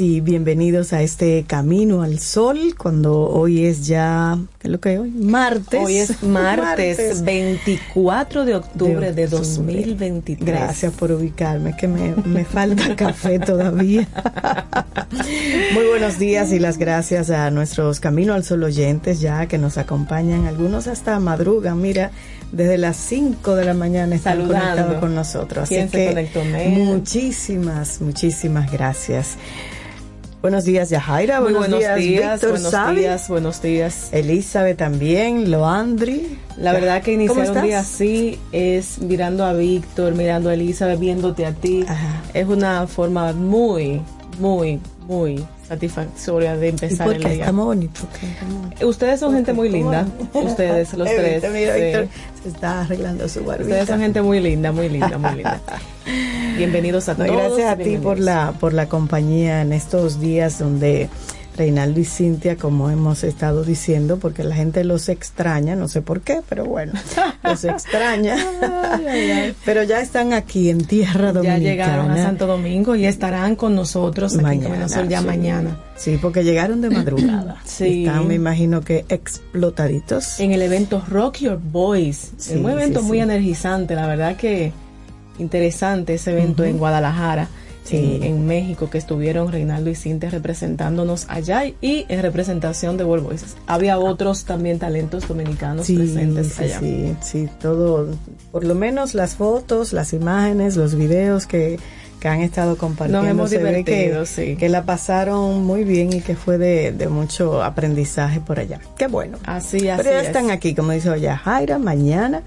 Y bienvenidos a este Camino al Sol, cuando hoy es ya, ¿qué es lo que es hoy? Martes. Hoy es martes, 24 de octubre de, octubre. 2023. Gracias por ubicarme, que me, me falta café todavía. Muy buenos días y las gracias a nuestros Camino al Sol oyentes ya que nos acompañan, algunos hasta madrugan, mira, desde las 5 de la mañana están Saludando. conectados con nosotros. Así ¿Quién se que muchísimas, muchísimas gracias. Buenos días, Yajaira. Muy buenos, buenos días, Víctor buenos días, buenos días. Elizabeth también, Loandri. La verdad que ¿Cómo iniciar un día así es mirando a Víctor, mirando a Elizabeth, viéndote a ti. Ajá. Es una forma muy, muy, muy satisfactoria de ¿Y empezar el día. Está muy bonito. ¿qué? Está muy bonito. Ustedes son gente muy linda. Ustedes, los tres. Víctor, mira, sí. Víctor se está arreglando su barbita. Ustedes son gente muy linda, muy linda, muy linda. Bienvenidos a No, todos. gracias a ti por la, por la compañía en estos días donde Reinaldo y Cintia, como hemos estado diciendo, porque la gente los extraña, no sé por qué, pero bueno, los extraña. pero ya están aquí en tierra Ya dominicana. llegaron a Santo Domingo y estarán con nosotros aquí Sol ya sí. mañana. Sí, porque llegaron de madrugada. Sí. Están, me imagino que explotaditos. En el evento Rock Your Voice. Sí, es un evento sí, muy energizante, la verdad que interesante ese evento en Guadalajara. Sí. En, en México que estuvieron Reinaldo y Cintia representándonos allá y en representación de World Voices. Había otros también talentos dominicanos Sí, presentes allá. sí, sí, todo, por lo menos las fotos, las imágenes, los videos que, que han estado compartiendo. Nos hemos divertido, que, sí. que la pasaron muy bien y que fue de, de mucho aprendizaje por allá. Qué bueno. Así, así Pero ya es. están aquí, como dice ya Jaira, mañana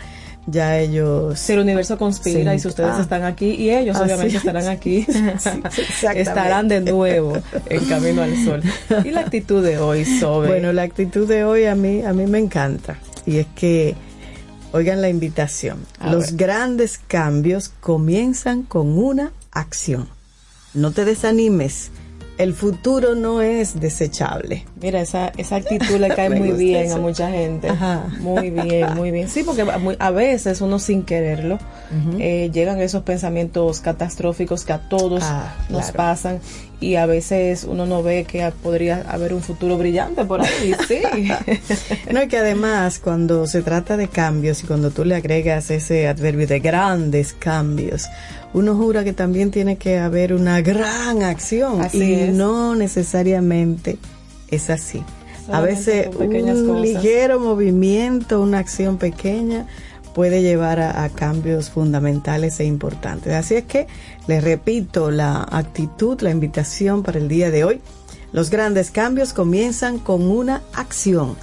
ya ellos... Si el universo conspira Sí. y si ustedes Ah. están aquí y ellos Ah, obviamente sí. estarán aquí, estarán de nuevo en Camino al Sol. Y la actitud de hoy sobre Bueno, la actitud de hoy a mí, a mí me encanta. Y es que, oigan la invitación. A Los ver. grandes cambios comienzan con una acción. No te desanimes. El futuro no es desechable. Mira, esa, esa actitud le cae muy bien eso. a mucha gente. Ajá. Muy bien, muy bien. Sí, porque a muy- a veces uno sin quererlo eh, llegan esos pensamientos catastróficos que a todos Ah, nos claro. pasan y a veces uno no ve que podría haber un futuro brillante por ahí. Sí. No, y que además cuando se trata de cambios y cuando tú le agregas ese adverbio de grandes cambios, uno jura que también tiene que haber una gran acción Así y es. no necesariamente es así. a veces un cosas. ligero movimiento, una acción pequeña puede llevar a, a cambios fundamentales e importantes. Así es que les repito la actitud, la invitación para el día de hoy. Los grandes cambios comienzan con una acción.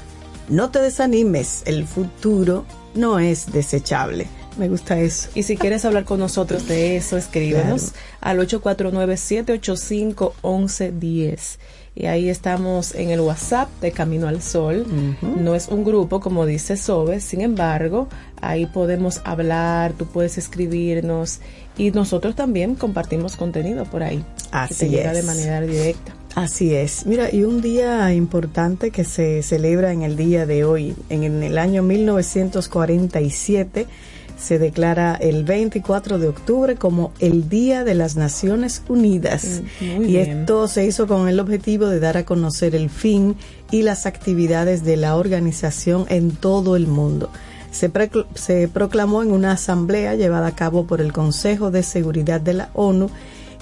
No te desanimes, el futuro no es desechable. me gusta eso. Y si quieres hablar con nosotros de eso, escríbenos al 849-785-1110. Y ahí estamos en el WhatsApp de Camino al Sol. No es un grupo, como dice Sobe, sin embargo, ahí podemos hablar, tú puedes escribirnos y nosotros también compartimos contenido por ahí. Así que te llega es. de manera directa. Así es. Mira, y un día importante que se celebra en el día de hoy, en el año 1947, se declara el 24 de octubre como el Día de las Naciones Unidas. Mm, muy y bien. esto se hizo con el objetivo de dar a conocer el fin y las actividades de la organización en todo el mundo. Se proclamó en una asamblea llevada a cabo por el Consejo de Seguridad de la ONU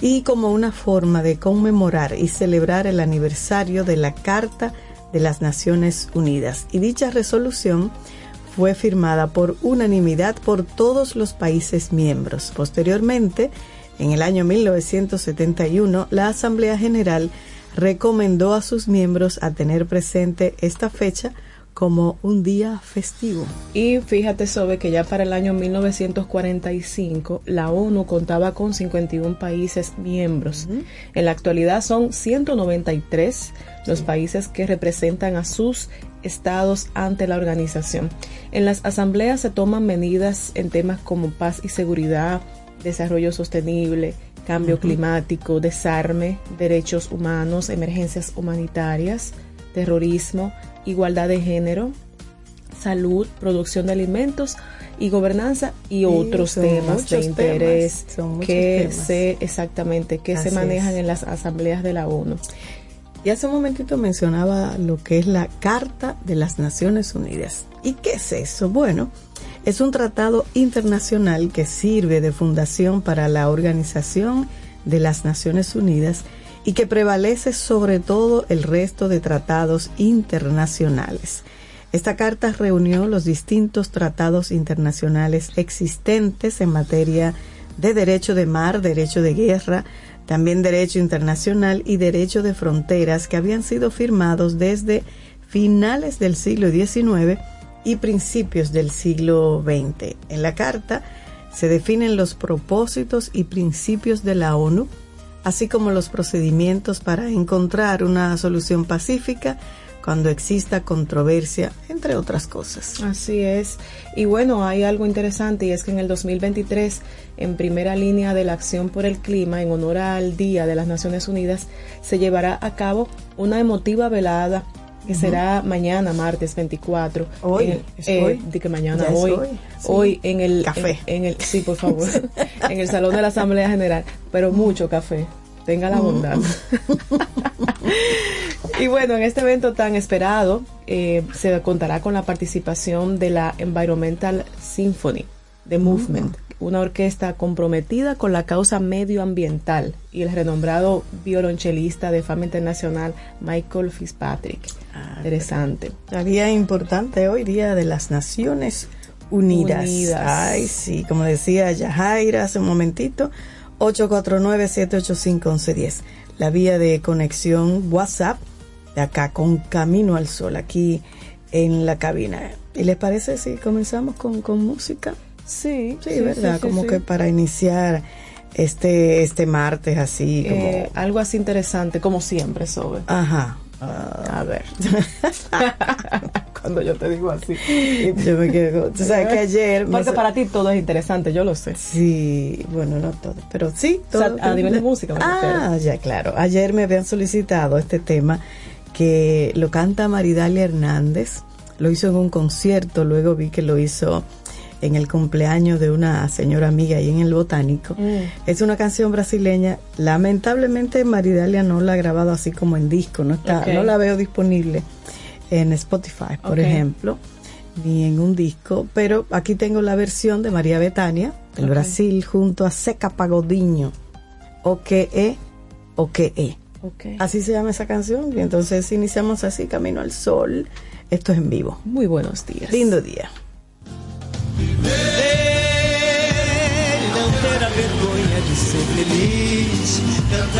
y como una forma de conmemorar y celebrar el aniversario de la Carta de las Naciones Unidas. Y dicha resolución fue firmada por unanimidad por todos los países miembros. Posteriormente, en el año 1971, la Asamblea General recomendó a sus miembros a tener presente esta fecha como un día festivo. Y fíjate, Sobe, que ya para el año 1945 la ONU contaba con 51 países miembros. En la actualidad son 193 los países que representan a sus estados ante la organización. En las asambleas se toman medidas en temas como paz y seguridad, desarrollo sostenible, cambio climático, desarme, derechos humanos, emergencias humanitarias, terrorismo, igualdad de género, salud, producción de alimentos y gobernanza y otros temas de interés temas, que temas. se exactamente que Así se manejan es. en las asambleas de la ONU. Y hace un momentito mencionaba lo que es la Carta de las Naciones Unidas. ¿Y qué es eso? Bueno, es un tratado internacional que sirve de fundación para la Organización de las Naciones Unidas y que prevalece sobre todo el resto de tratados internacionales. Esta carta reunió los distintos tratados internacionales existentes en materia de derecho de mar, derecho de guerra, también derecho internacional y derecho de fronteras que habían sido firmados desde finales del siglo XIX y principios del siglo XX. En la carta se definen los propósitos y principios de la ONU, así como los procedimientos para encontrar una solución pacífica cuando exista controversia, entre otras cosas. Así es. Y bueno, hay algo interesante y es que en el 2023, en primera línea de la acción por el clima, en honor al Día de las Naciones Unidas, se llevará a cabo una emotiva velada que será mañana, martes 24. Hoy, En el- es eh, hoy. di que mañana, Ya hoy. hoy, sí. Hoy en el Café. En, en el, sí, por favor. en el Salón de la Asamblea General. Pero mucho café. Tenga la bondad. Y bueno, en este evento tan esperado eh, se contará con la participación de la Environmental Symphony de Movement, una orquesta comprometida con la causa medioambiental y el renombrado violonchelista de fama internacional Michael Fitzpatrick. Interesante. La día importante hoy, Día de las Naciones Unidas. Unidas. Ay, sí, como decía Yajaira hace un momentito, 849-785-1110. La vía de conexión WhatsApp acá con Camino al Sol, aquí en la cabina. ¿Y les parece si comenzamos con, con música? Sí, Sí, ¿verdad? como que para iniciar este, este martes así, como... Eh, algo así interesante, como siempre, Sobe. Ajá. A ver. Cuando yo te digo así. Yo me quedo... Tú sabes que ayer... Porque para ti todo es interesante, yo lo sé. Sí, bueno, no todo, pero sí, O sea, todo. a nivel de música, me Ah, ya, claro. Ayer me habían solicitado este tema que lo canta Maridalia Hernández. Lo hizo en un concierto, luego vi que lo hizo en el cumpleaños de una señora amiga ahí en el Botánico. Mm. Es una canción brasileña. Lamentablemente Maridalia no la ha grabado así como en disco, no está, no la veo disponible en Spotify, por ejemplo, ni en un disco, pero aquí tengo la versión de María Betania del. Brasil junto a Seca Pagodinho, o que e, o que e. Ok. Así se llama esa canción y entonces iniciamos así Camino al Sol. Esto es en vivo. Muy buenos días. Lindo día. Ter a vergonha de ser feliz, cantar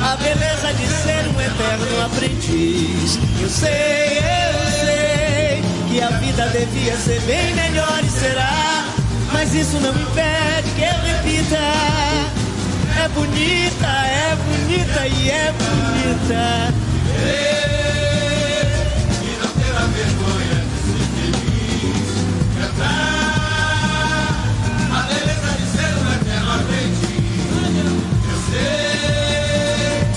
a beleza de ser um eterno aprendiz. Eu sei, eu sei que a vida devia ser bem melhor e será. Mas isso não impede que eu repita. É bonita, é bonita e é bonita. E não terá vergonha de ser feliz. Cantar a beleza de ser eterno aprendiz. Eu sei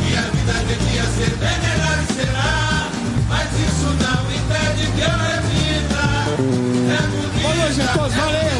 que a vida devia ser bem melhor e será. Mas isso não impede que eu repita. É bonita. Boa a!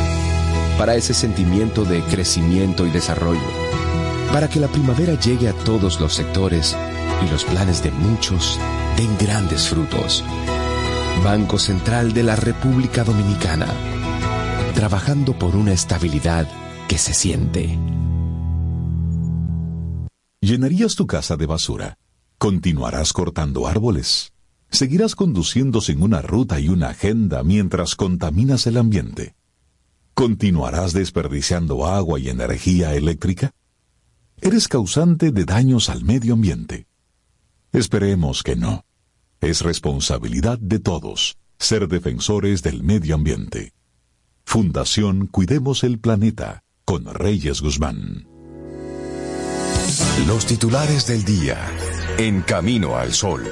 Para ese sentimiento de crecimiento y desarrollo. Para que la primavera llegue a todos los sectores y los planes de muchos den grandes frutos. Banco Central de la República Dominicana. Trabajando por una estabilidad que se siente. ¿Llenarías tu casa de basura? ¿Continuarás cortando árboles? ¿Seguirás conduciendo sin una ruta y una agenda mientras contaminas el ambiente? ¿Continuarás desperdiciando agua y energía eléctrica? Eres causante de daños al medio ambiente. Esperemos que no. Es responsabilidad de todos ser defensores del medio ambiente. Fundación Cuidemos el Planeta con Reyes Guzmán. Los titulares del día en Camino al Sol.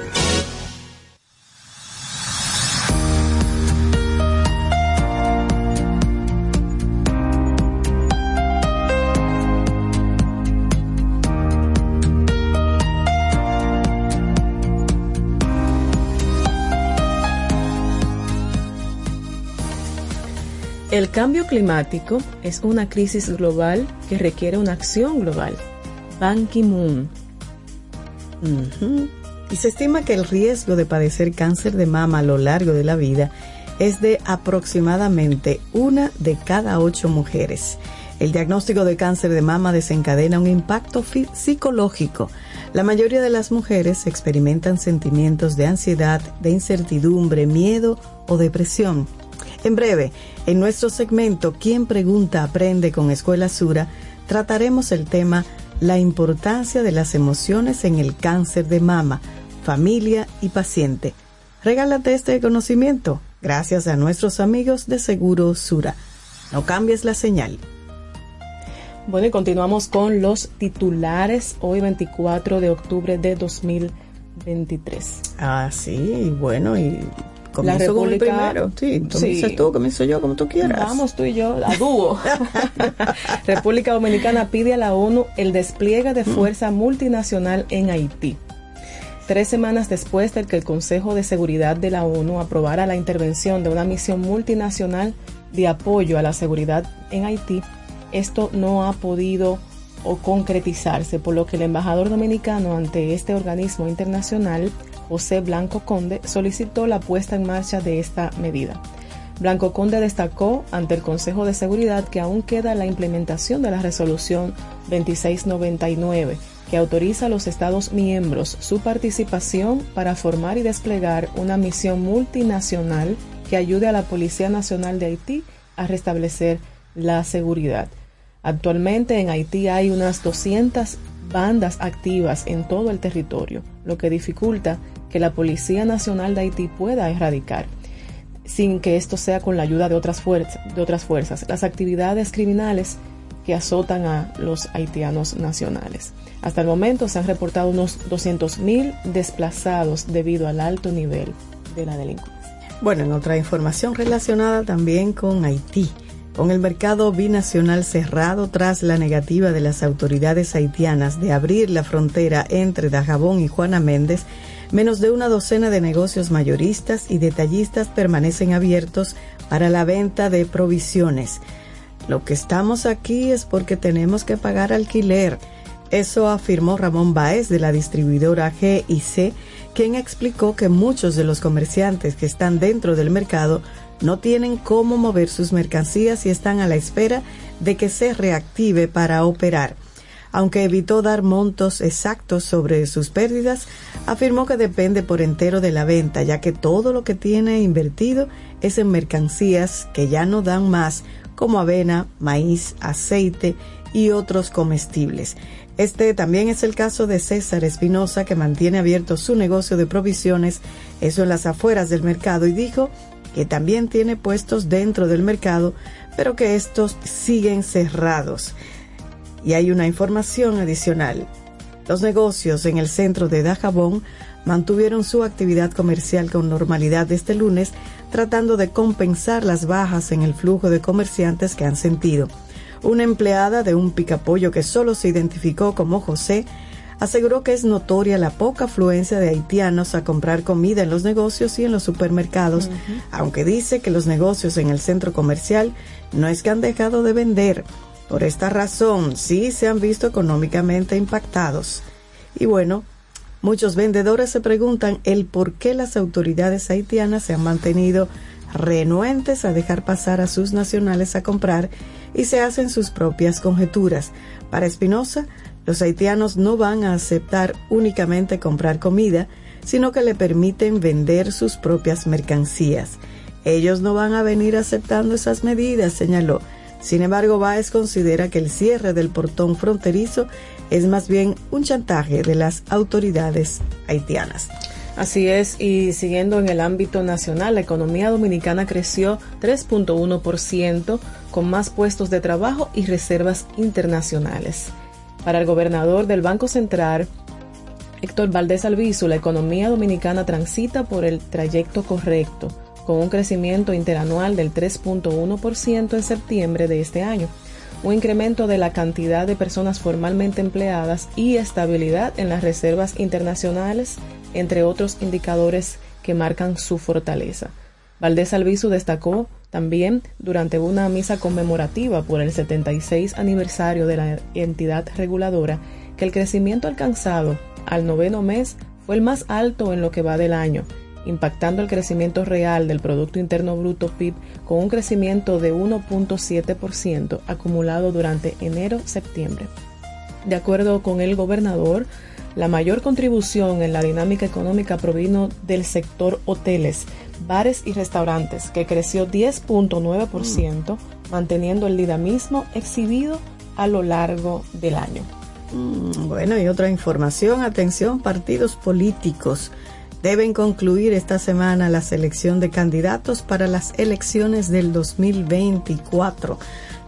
El cambio climático es una crisis global que requiere una acción global. Ban Ki-moon. Y se estima que el riesgo de padecer cáncer de mama a lo largo de la vida es de aproximadamente una de cada ocho mujeres. El diagnóstico de cáncer de mama desencadena un impacto psicológico. La mayoría de las mujeres experimentan sentimientos de ansiedad, de incertidumbre, miedo o depresión. En breve, en nuestro segmento ¿Quién pregunta aprende con Escuela Sura? trataremos el tema La importancia de las emociones en el cáncer de mama, familia y paciente. Regálate este conocimiento gracias a nuestros amigos de Seguro Sura. No cambies la señal. Bueno, y continuamos con los titulares hoy 24 de octubre de 2023. Ah, sí, y bueno, y comienzo con el primero. Sí, dices tú, comienzo yo, como tú quieras. Vamos tú y yo a dúo. República Dominicana pide a la ONU el despliegue de fuerza multinacional en Haití. Tres semanas después de que el Consejo de Seguridad de la ONU aprobara la intervención de una misión multinacional de apoyo a la seguridad en Haití, esto no ha podido o concretizarse, por lo que el embajador dominicano ante este organismo internacional, José Blanco Conde, solicitó la puesta en marcha de esta medida. Blanco Conde destacó ante el Consejo de Seguridad que aún queda la implementación de la resolución 2699, que autoriza a los Estados miembros su participación para formar y desplegar una misión multinacional que ayude a la Policía Nacional de Haití a restablecer la seguridad. Actualmente en Haití hay unas 200 bandas activas en todo el territorio, lo que dificulta que la Policía Nacional de Haití pueda erradicar sin que esto sea con la ayuda de otras, fuerzas, de otras fuerzas, las actividades criminales que azotan a los haitianos nacionales. Hasta el momento se han reportado unos 200.000 desplazados debido al alto nivel de la delincuencia. Bueno, en otra información relacionada también con Haití, con el mercado binacional cerrado tras la negativa de las autoridades haitianas de abrir la frontera entre Dajabón y Juana Méndez, menos de una docena de negocios mayoristas y detallistas permanecen abiertos para la venta de provisiones. Lo que estamos aquí es porque tenemos que pagar alquiler. Eso afirmó Ramón Baez de la distribuidora GIC, quien explicó que muchos de los comerciantes que están dentro del mercado no tienen cómo mover sus mercancías y están a la espera de que se reactive para operar. Aunque evitó dar montos exactos sobre sus pérdidas, afirmó que depende por entero de la venta, ya que todo lo que tiene invertido es en mercancías que ya no dan más, como avena, maíz, aceite y otros comestibles. Este también es el caso de César Espinosa, que mantiene abierto su negocio de provisiones, eso en las afueras del mercado, y dijo que también tiene puestos dentro del mercado, pero que estos siguen cerrados. Y hay una información adicional. Los negocios en el centro de Dajabón mantuvieron su actividad comercial con normalidad este lunes, tratando de compensar las bajas en el flujo de comerciantes que han sentido. Una empleada de un picapollo que solo se identificó como José aseguró que es notoria la poca afluencia de haitianos a comprar comida en los negocios y en los supermercados, aunque dice que los negocios en el centro comercial no es que han dejado de vender. Por esta razón, sí se han visto económicamente impactados. Y bueno, muchos vendedores se preguntan el por qué las autoridades haitianas se han mantenido renuentes a dejar pasar a sus nacionales a comprar y se hacen sus propias conjeturas. Para Espinosa, los haitianos no van a aceptar únicamente comprar comida, sino que le permiten vender sus propias mercancías. Ellos no van a venir aceptando esas medidas, señaló. Sin embargo, Baez considera que el cierre del portón fronterizo es más bien un chantaje de las autoridades haitianas. Así es, y siguiendo en el ámbito nacional, la economía dominicana creció 3.1% con más puestos de trabajo y reservas internacionales. Para el gobernador del Banco Central, Héctor Valdés Albizu, la economía dominicana transita por el trayecto correcto, con un crecimiento interanual del 3.1% en septiembre de este año, un incremento de la cantidad de personas formalmente empleadas y estabilidad en las reservas internacionales, entre otros indicadores que marcan su fortaleza. Valdés Albizu destacó también durante una misa conmemorativa por el 76 aniversario de la entidad reguladora que el crecimiento alcanzado al noveno mes fue el más alto en lo que va del año, impactando el crecimiento real del Producto Interno Bruto PIB con un crecimiento de 1.7% acumulado durante enero-septiembre. De acuerdo con el gobernador, la mayor contribución en la dinámica económica provino del sector hoteles, bares y restaurantes, que creció 10.9%, manteniendo el dinamismo exhibido a lo largo del año. Mm, Bueno, y otra información, atención, partidos políticos deben concluir esta semana la selección de candidatos para las elecciones del 2024.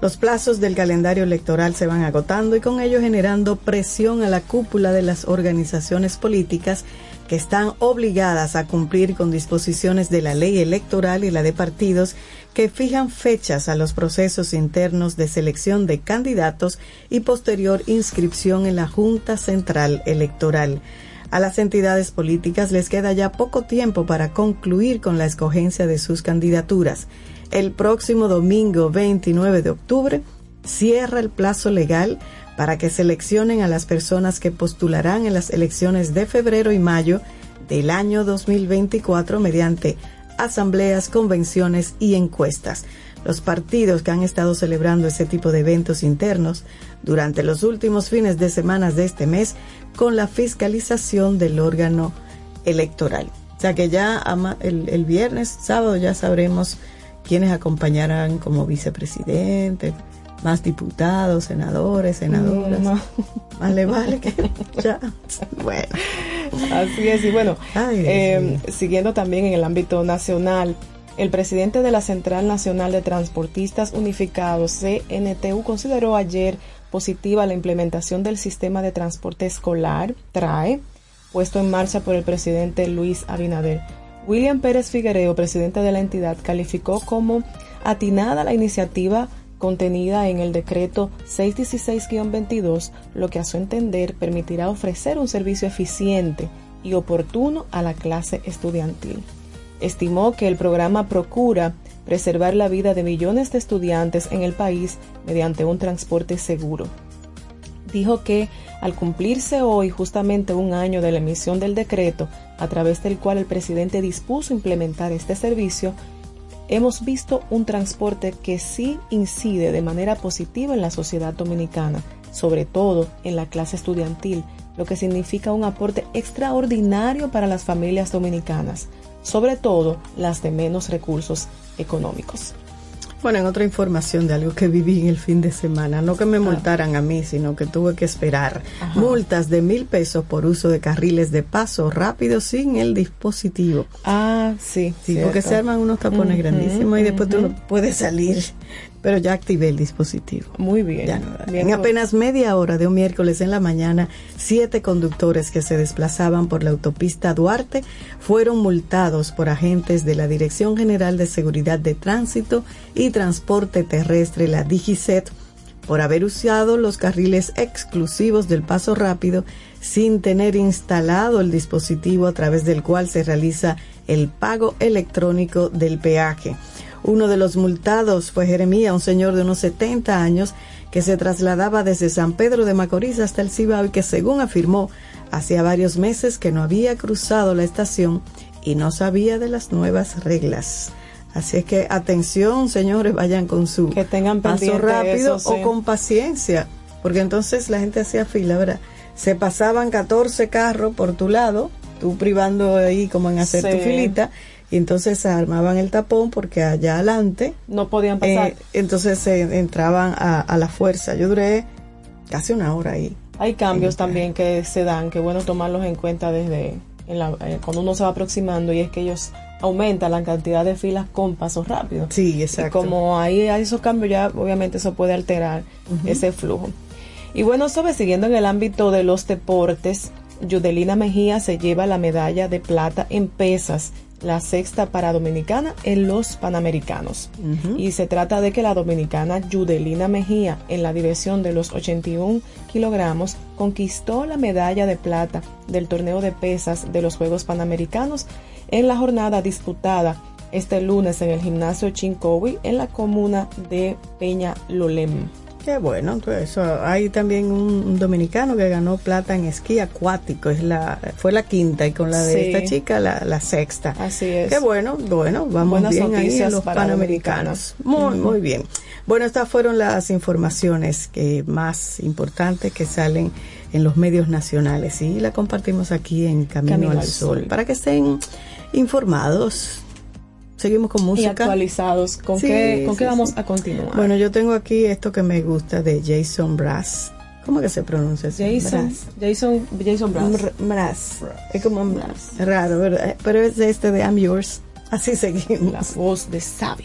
Los plazos del calendario electoral se van agotando y con ello generando presión a la cúpula de las organizaciones políticas están obligadas a cumplir con disposiciones de la ley electoral y la de partidos que fijan fechas a los procesos internos de selección de candidatos y posterior inscripción en la Junta Central Electoral. A las entidades políticas les queda ya poco tiempo para concluir con la escogencia de sus candidaturas. El próximo domingo 29 de octubre cierra el plazo legal para que seleccionen a las personas que postularán en las elecciones de febrero y mayo del año 2024 mediante asambleas, convenciones y encuestas. los partidos que han estado celebrando ese tipo de eventos internos durante los últimos fines de semana de este mes con la fiscalización del órgano electoral. O sea que ya el, el viernes, sábado ya sabremos quiénes acompañarán como vicepresidente, más diputados, senadores, senadoras. No. Más le vale que ya. Bueno. Así es, y bueno, Ay, eh, siguiendo también en el ámbito nacional, el presidente de la Central Nacional de Transportistas Unificados, CNTU, consideró ayer positiva la implementación del sistema de transporte escolar, TRAE, puesto en marcha por el presidente Luis Abinader. William Pérez Figuereo, presidente de la entidad, calificó como atinada la iniciativa contenida en el decreto 616-22, lo que a su entender permitirá ofrecer un servicio eficiente y oportuno a la clase estudiantil. Estimó que el programa procura preservar la vida de millones de estudiantes en el país mediante un transporte seguro. Dijo que al cumplirse hoy justamente un año de la emisión del decreto a través del cual el presidente dispuso implementar este servicio, hemos visto un transporte que sí incide de manera positiva en la sociedad dominicana, sobre todo en la clase estudiantil, lo que significa un aporte extraordinario para las familias dominicanas, sobre todo las de menos recursos económicos. Bueno, en otra información de algo que viví en el fin de semana, no que me multaran a mí, sino que tuve que esperar Ajá. multas de mil pesos por uso de carriles de paso rápido sin el dispositivo. Ah, sí. Sí, cierto. porque se arman unos tapones grandísimos y después tú no puedes salir. Pero ya activé el dispositivo. Muy bien. Ya. Bien en apenas media hora de un miércoles en la mañana, siete conductores que se desplazaban por la autopista Duarte fueron multados por agentes de la Dirección General de Seguridad de Tránsito y Transporte Terrestre, la DIGICET, por haber usado los carriles exclusivos del paso rápido sin tener instalado el dispositivo a través del cual se realiza el pago electrónico del peaje. Uno de los multados fue Jeremía, un señor de unos 70 años que se trasladaba desde San Pedro de Macorís hasta el Cibao y que según afirmó hacía varios meses que no había cruzado la estación y no sabía de las nuevas reglas. Así es que atención, señores, vayan con su Que tengan paso rápido eso, sí. o con paciencia, porque entonces la gente hacía fila, ¿verdad? Se pasaban 14 carros por tu lado, tú privando ahí como en hacer tu filita, y entonces armaban el tapón porque allá adelante, No podían pasar. eh, entonces se entraban a, a la fuerza. Yo duré casi una hora ahí. Hay cambios también que se dan, que es bueno tomarlos en cuenta desde en la- eh, cuando uno se va aproximando y es que ellos aumentan la cantidad de filas con pasos rápidos. Sí, Y exacto. como ahí hay esos cambios, ya obviamente eso puede alterar ese flujo. Y bueno, sobre siguiendo en el ámbito de los deportes, Yudelina Mejía se lleva la medalla de plata en pesas, la sexta para Dominicana en los Panamericanos. Y se trata de que la dominicana Yudelina Mejía, en la división de los 81 kilogramos, conquistó la medalla de plata del torneo de pesas de los Juegos Panamericanos en la jornada disputada este lunes en el gimnasio Chincowi en la comuna de Peña Lolem. Qué bueno, pues eso. Hay también un, un dominicano que ganó plata en esquí acuático, es la, fue la quinta y con la de Sí. esta chica la, la sexta. Así es. Qué bueno, bueno, vamos Buenas bien ahí en los panamericanos. Muy, muy bien. Bueno, estas fueron las informaciones que más importantes que salen en los medios nacionales y la compartimos aquí en Camino, Camino al, al Sol, Sol. para que estén informados. Seguimos con Y música. actualizados. ¿Con Sí, qué, con sí, qué vamos sí. a continuar? Bueno, yo tengo aquí esto que me gusta de Jason Brass. ¿Cómo que se pronuncia eso? Jason, Brass. Jason, Jason Brass. Mr- Brass. Es como Brass. raro, ¿verdad? Pero es este de I'm Yours. Así seguimos. La voz de Sabi.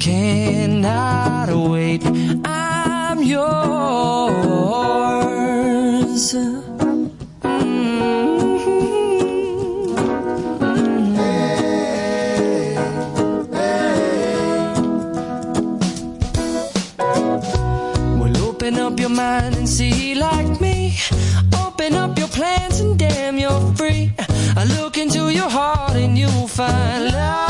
cannot wait. I'm yours. Mm-hmm. Open up your mind and see like me. Open up your plans and damn, you're free. I look into your heart and you'll find love,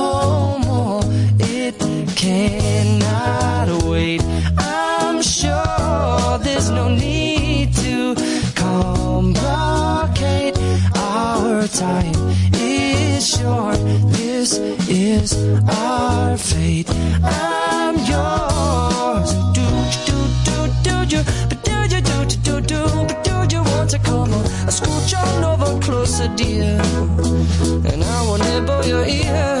time is short. This is our fate. I'm yours. Do do do do? But do you do do do do? But do want to come on? Scooch on over closer, dear, and I will nibble your ear.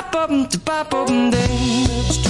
bop up, bop bop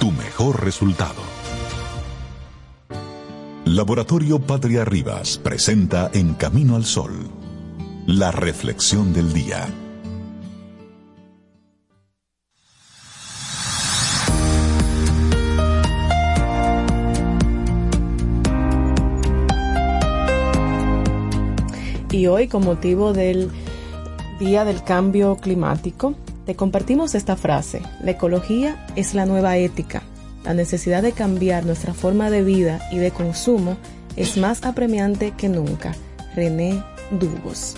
tu mejor resultado. Laboratorio Patria Rivas presenta En Camino al Sol, la reflexión del día. Y hoy, con motivo del Día del Cambio Climático, te compartimos esta frase. La ecología es la nueva ética. la necesidad de cambiar nuestra forma de vida y de consumo es más apremiante que nunca. René Dubos.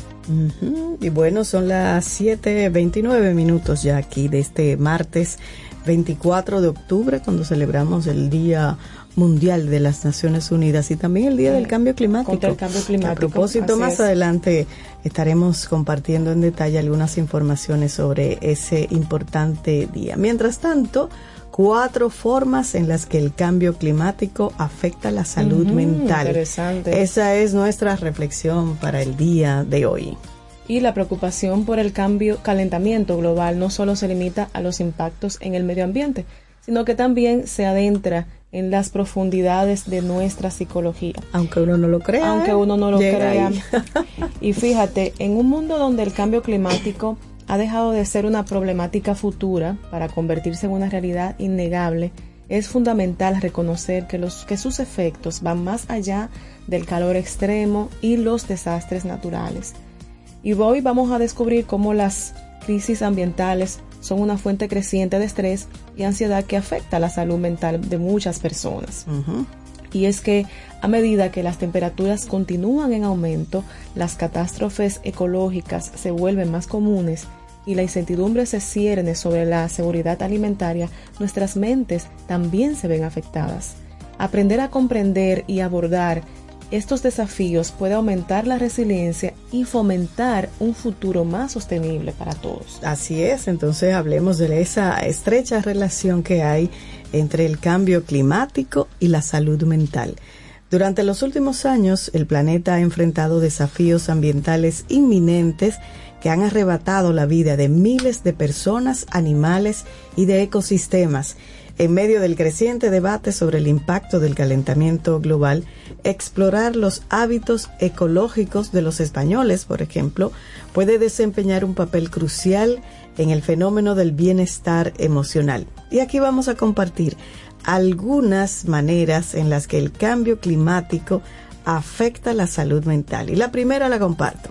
Y bueno, son las 7.29 minutos ya aquí de este martes 24 de octubre, cuando celebramos el Día Mundial de las Naciones Unidas y también el Día del Cambio Climático. Contra el cambio climático, A propósito, así más es. adelante estaremos compartiendo en detalle algunas informaciones sobre ese importante día. Mientras tanto, cuatro formas en las que el cambio climático afecta la salud mental. interesante. Esa es nuestra reflexión para el día de hoy. Y la preocupación por el cambio calentamiento global no solo se limita a los impactos en el medio ambiente, sino que también se adentra en las profundidades de nuestra psicología. Aunque uno no lo crea. Aunque uno no lo crea. ahí. Y fíjate, en un mundo donde el cambio climático ha dejado de ser una problemática futura para convertirse en una realidad innegable, es fundamental reconocer que, los, que sus efectos van más allá del calor extremo y los desastres naturales. Y hoy vamos a descubrir cómo las crisis ambientales son una fuente creciente de estrés y ansiedad que afecta la salud mental de muchas personas. Y es que a medida que las temperaturas continúan en aumento, las catástrofes ecológicas se vuelven más comunes y la incertidumbre se cierne sobre la seguridad alimentaria, nuestras mentes también se ven afectadas. Aprender a comprender y abordar estos desafíos puede aumentar la resiliencia y fomentar un futuro más sostenible para todos. Así es, entonces hablemos de esa estrecha relación que hay entre el cambio climático y la salud mental. Durante los últimos años, el planeta ha enfrentado desafíos ambientales inminentes que han arrebatado la vida de miles de personas, animales y de ecosistemas. En medio del creciente debate sobre el impacto del calentamiento global, explorar los hábitos ecológicos de los españoles, por ejemplo, puede desempeñar un papel crucial en el fenómeno del bienestar emocional. Y aquí vamos a compartir algunas maneras en las que el cambio climático afecta la salud mental. Y la primera la comparto.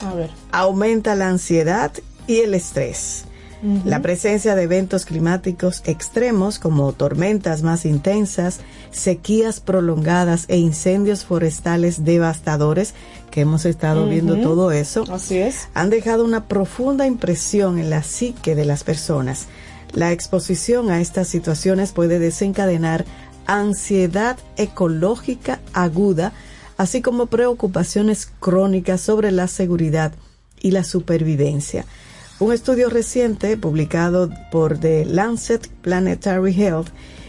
A ver. Aumenta la ansiedad y el estrés. La presencia de eventos climáticos extremos como tormentas más intensas, sequías prolongadas e incendios forestales devastadores, que hemos estado viendo todo eso, Así es. han dejado una profunda impresión en la psique de las personas. La exposición a estas situaciones puede desencadenar ansiedad ecológica aguda, así como preocupaciones crónicas sobre la seguridad y la supervivencia. Un estudio reciente publicado por The Lancet Planetary Health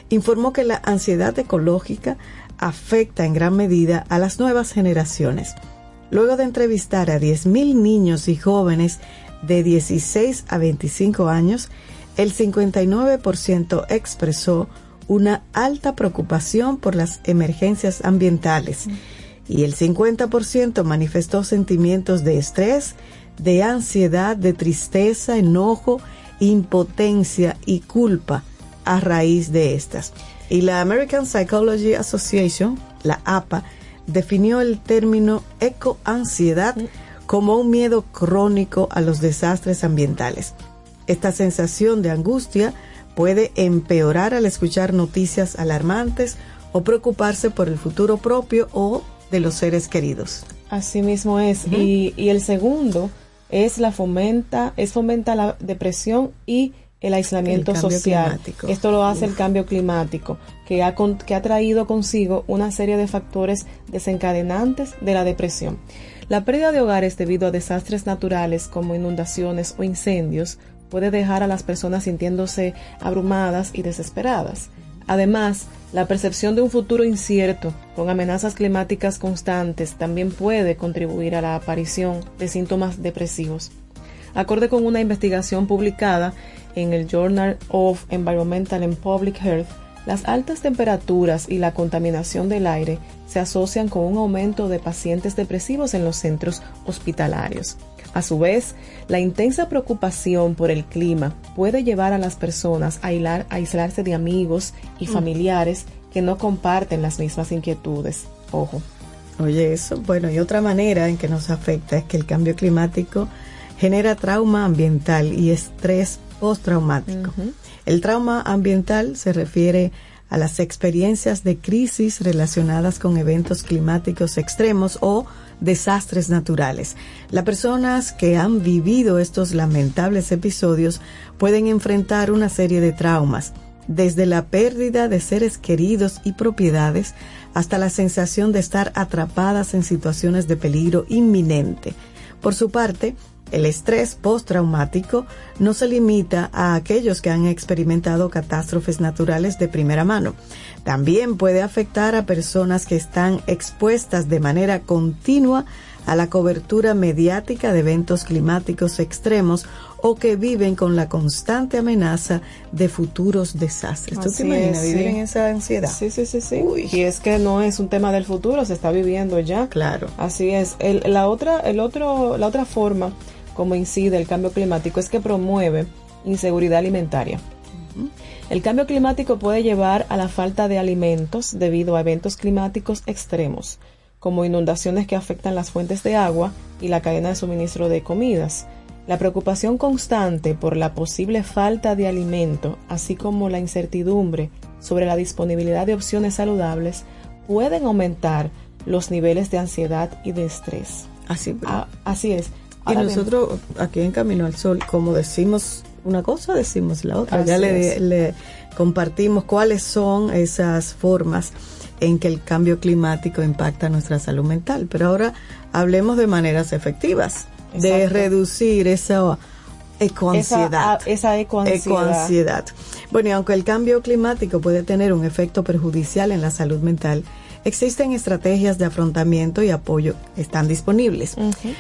informó que la ansiedad ecológica afecta en gran medida a las nuevas generaciones. Luego de entrevistar a 10.000 niños y jóvenes de 16 a 25 años, el 59% expresó una alta preocupación por las emergencias ambientales y el 50% manifestó sentimientos de estrés, de ansiedad, de tristeza, enojo, impotencia y culpa a raíz de estas. Y la American Psychology Association, la APA, definió el término ecoansiedad como un miedo crónico a los desastres ambientales. Esta sensación de angustia puede empeorar al escuchar noticias alarmantes o preocuparse por el futuro propio o de los seres queridos. Así mismo es. y, y el segundo es la fomenta, es fomenta la depresión y el aislamiento El social. climático. Esto lo hace el cambio climático, que ha, con- que ha traído consigo una serie de factores desencadenantes de la depresión. La pérdida de hogares debido a desastres naturales como inundaciones o incendios puede dejar a las personas sintiéndose abrumadas y desesperadas. Además, la percepción de un futuro incierto con amenazas climáticas constantes también puede contribuir a la aparición de síntomas depresivos. Acorde con una investigación publicada en el Journal of Environmental and Public Health, las altas temperaturas y la contaminación del aire se asocian con un aumento de pacientes depresivos en los centros hospitalarios. A su vez, la intensa preocupación por el clima puede llevar a las personas a aislar- a aislarse de amigos y familiares que no comparten las mismas inquietudes. Ojo. Oye, eso, bueno, y otra manera en que nos afecta es que el cambio climático genera trauma ambiental y estrés postraumático. El trauma ambiental se refiere a las experiencias de crisis relacionadas con eventos climáticos extremos o desastres naturales. Las personas que han vivido estos lamentables episodios pueden enfrentar una serie de traumas, desde la pérdida de seres queridos y propiedades hasta la sensación de estar atrapadas en situaciones de peligro inminente. Por su parte, el estrés postraumático no se limita a aquellos que han experimentado catástrofes naturales de primera mano. También puede afectar a personas que están expuestas de manera continua a la cobertura mediática de eventos climáticos extremos o que viven con la constante amenaza de futuros desastres. ¿Tú Así te imaginas es, vivir sí. en esa ansiedad? Sí, sí, sí, sí. Y es que no es un tema del futuro, se está viviendo ya. Claro. Así es. El- la otra, el otro, la otra forma como incide el cambio climático es que promueve inseguridad alimentaria. El cambio climático puede llevar a la falta de alimentos debido a eventos climáticos extremos, como inundaciones que afectan las fuentes de agua y la cadena de suministro de comidas. La preocupación constante por la posible falta de alimento, así como la incertidumbre sobre la disponibilidad de opciones saludables, pueden aumentar los niveles de ansiedad y de estrés. Así, Ah, así es. Y bien, nosotros aquí en Camino al Sol, como decimos una cosa, decimos la otra. Así ya le, compartimos cuáles son esas formas en que el cambio climático impacta nuestra salud mental. Pero ahora hablemos de maneras efectivas de reducir esa ecoansiedad. Esa, esa ecoansiedad. Ecoansiedad. Bueno, y aunque el cambio climático puede tener un efecto perjudicial en la salud mental, existen estrategias de afrontamiento y apoyo están disponibles.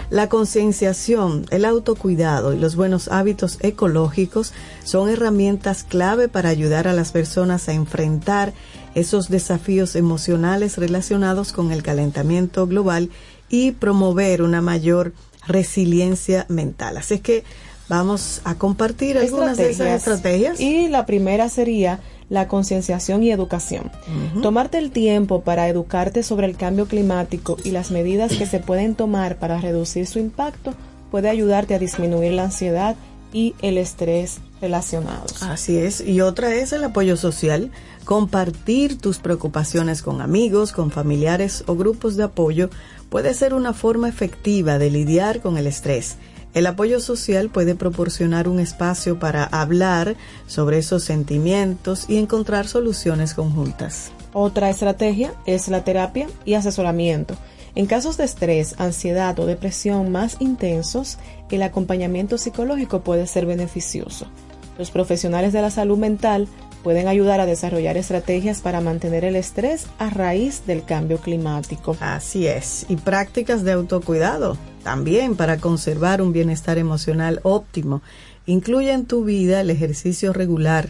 La concienciación, el autocuidado y los buenos hábitos ecológicos son herramientas clave para ayudar a las personas a enfrentar esos desafíos emocionales relacionados con el calentamiento global y promover una mayor resiliencia mental. Así es que vamos a compartir algunas de esas estrategias. Y la primera sería la concienciación y educación. Tomarte el tiempo para educarte sobre el cambio climático y las medidas que se pueden tomar para reducir su impacto puede ayudarte a disminuir la ansiedad y el estrés relacionados. Así es. Y otra es el apoyo social. Compartir tus preocupaciones con amigos, con familiares o grupos de apoyo puede ser una forma efectiva de lidiar con el estrés. El apoyo social puede proporcionar un espacio para hablar sobre esos sentimientos y encontrar soluciones conjuntas. Otra estrategia es la terapia y asesoramiento. En casos de estrés, ansiedad o depresión más intensos, el acompañamiento psicológico puede ser beneficioso. Los profesionales de la salud mental pueden ayudar a desarrollar estrategias para mantener el estrés a raíz del cambio climático. Así es. Y prácticas de autocuidado también para conservar un bienestar emocional óptimo. Incluye en tu vida el ejercicio regular,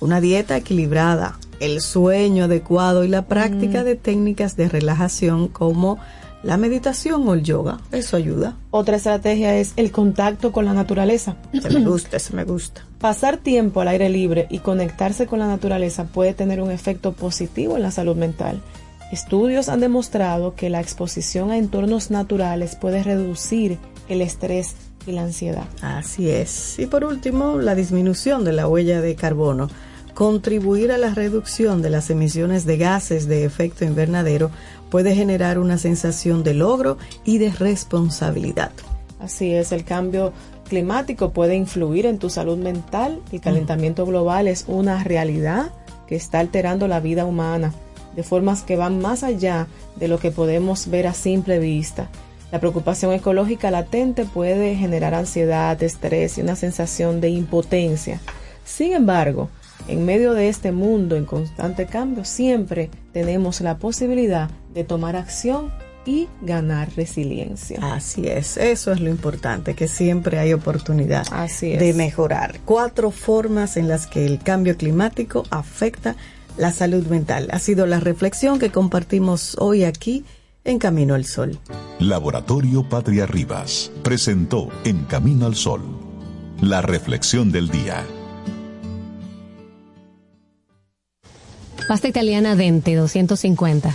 una dieta equilibrada, el sueño adecuado y la práctica de técnicas de relajación como la meditación o el yoga. Eso ayuda. Otra estrategia es el contacto con la naturaleza. Se me gusta, se me gusta. Pasar tiempo al aire libre y conectarse con la naturaleza puede tener un efecto positivo en la salud mental. Estudios han demostrado que la exposición a entornos naturales puede reducir el estrés y la ansiedad. Así es. Y por último, la disminución de la huella de carbono. Contribuir a la reducción de las emisiones de gases de efecto invernadero puede generar una sensación de logro y de responsabilidad. Así es, el cambio climático puede influir en tu salud mental. El calentamiento global es una realidad que está alterando la vida humana de formas que van más allá de lo que podemos ver a simple vista. La preocupación ecológica latente puede generar ansiedad, estrés y una sensación de impotencia. Sin embargo, en medio de este mundo en constante cambio, siempre tenemos la posibilidad de tomar acción y ganar resiliencia. Así es, eso es lo importante, que siempre hay oportunidad Así es. de mejorar. Cuatro formas en las que el cambio climático afecta la salud mental. Ha sido la reflexión que compartimos hoy aquí en Camino al Sol. Laboratorio Patria Rivas presentó En Camino al Sol, la reflexión del día. Pasta italiana Dente 250.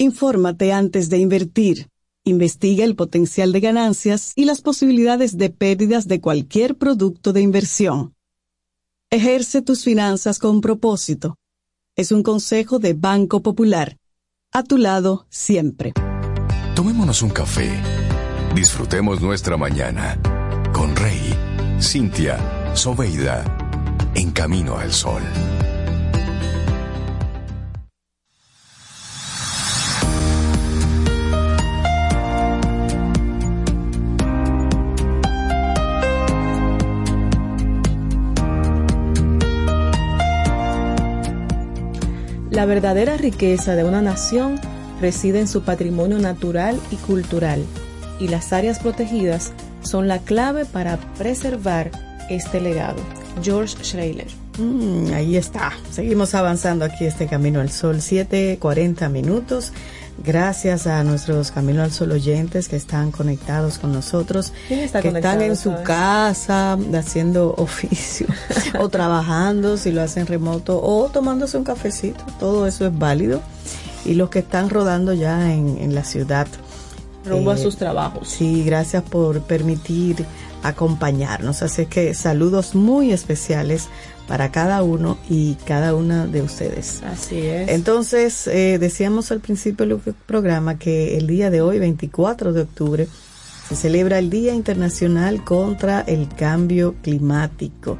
Infórmate antes de invertir. Investiga el potencial de ganancias y las posibilidades de pérdidas de cualquier producto de inversión. Ejerce tus finanzas con propósito. Es un consejo de Banco Popular. A tu lado siempre. Tomémonos un café. Disfrutemos nuestra mañana con Rey, Cintia, Soveida, en camino al sol. La verdadera riqueza de una nación reside en su patrimonio natural y cultural, y las áreas protegidas son la clave para preservar este legado. George Schreiler. Mm, ahí está. Seguimos avanzando aquí este Camino al Sol. 7:40 minutos. Gracias a nuestros Camino al Sol oyentes que están conectados con nosotros, ¿Quién está que están en su sabes? casa haciendo oficio o trabajando si lo hacen remoto o tomándose un cafecito. Todo eso es válido. Y los que están rodando ya en, en la ciudad. Rumbo a eh, sus trabajos. Sí, gracias por permitir acompañarnos. Así que saludos muy especiales para cada uno y cada una de ustedes. Así es. Entonces, eh, decíamos al principio del programa que el día de hoy, 24 de octubre, se celebra el Día Internacional contra el Cambio Climático.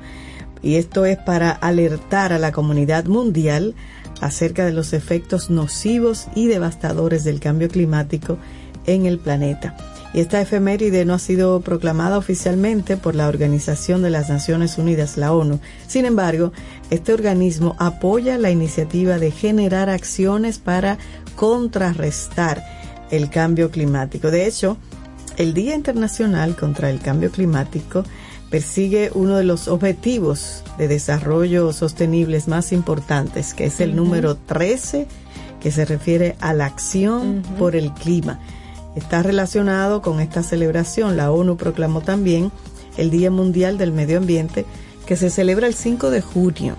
Y esto es para alertar a la comunidad mundial acerca de los efectos nocivos y devastadores del cambio climático en el planeta. Y esta efeméride no ha sido proclamada oficialmente por la Organización de las Naciones Unidas, la ONU. Sin embargo, este organismo apoya la iniciativa de generar acciones para contrarrestar el cambio climático. De hecho, el Día Internacional contra el Cambio Climático persigue uno de los objetivos de desarrollo sostenibles más importantes, que es el número 13, que se refiere a la acción por el clima. Está relacionado con esta celebración. La ONU proclamó también el Día Mundial del Medio Ambiente, que se celebra el 5 de junio.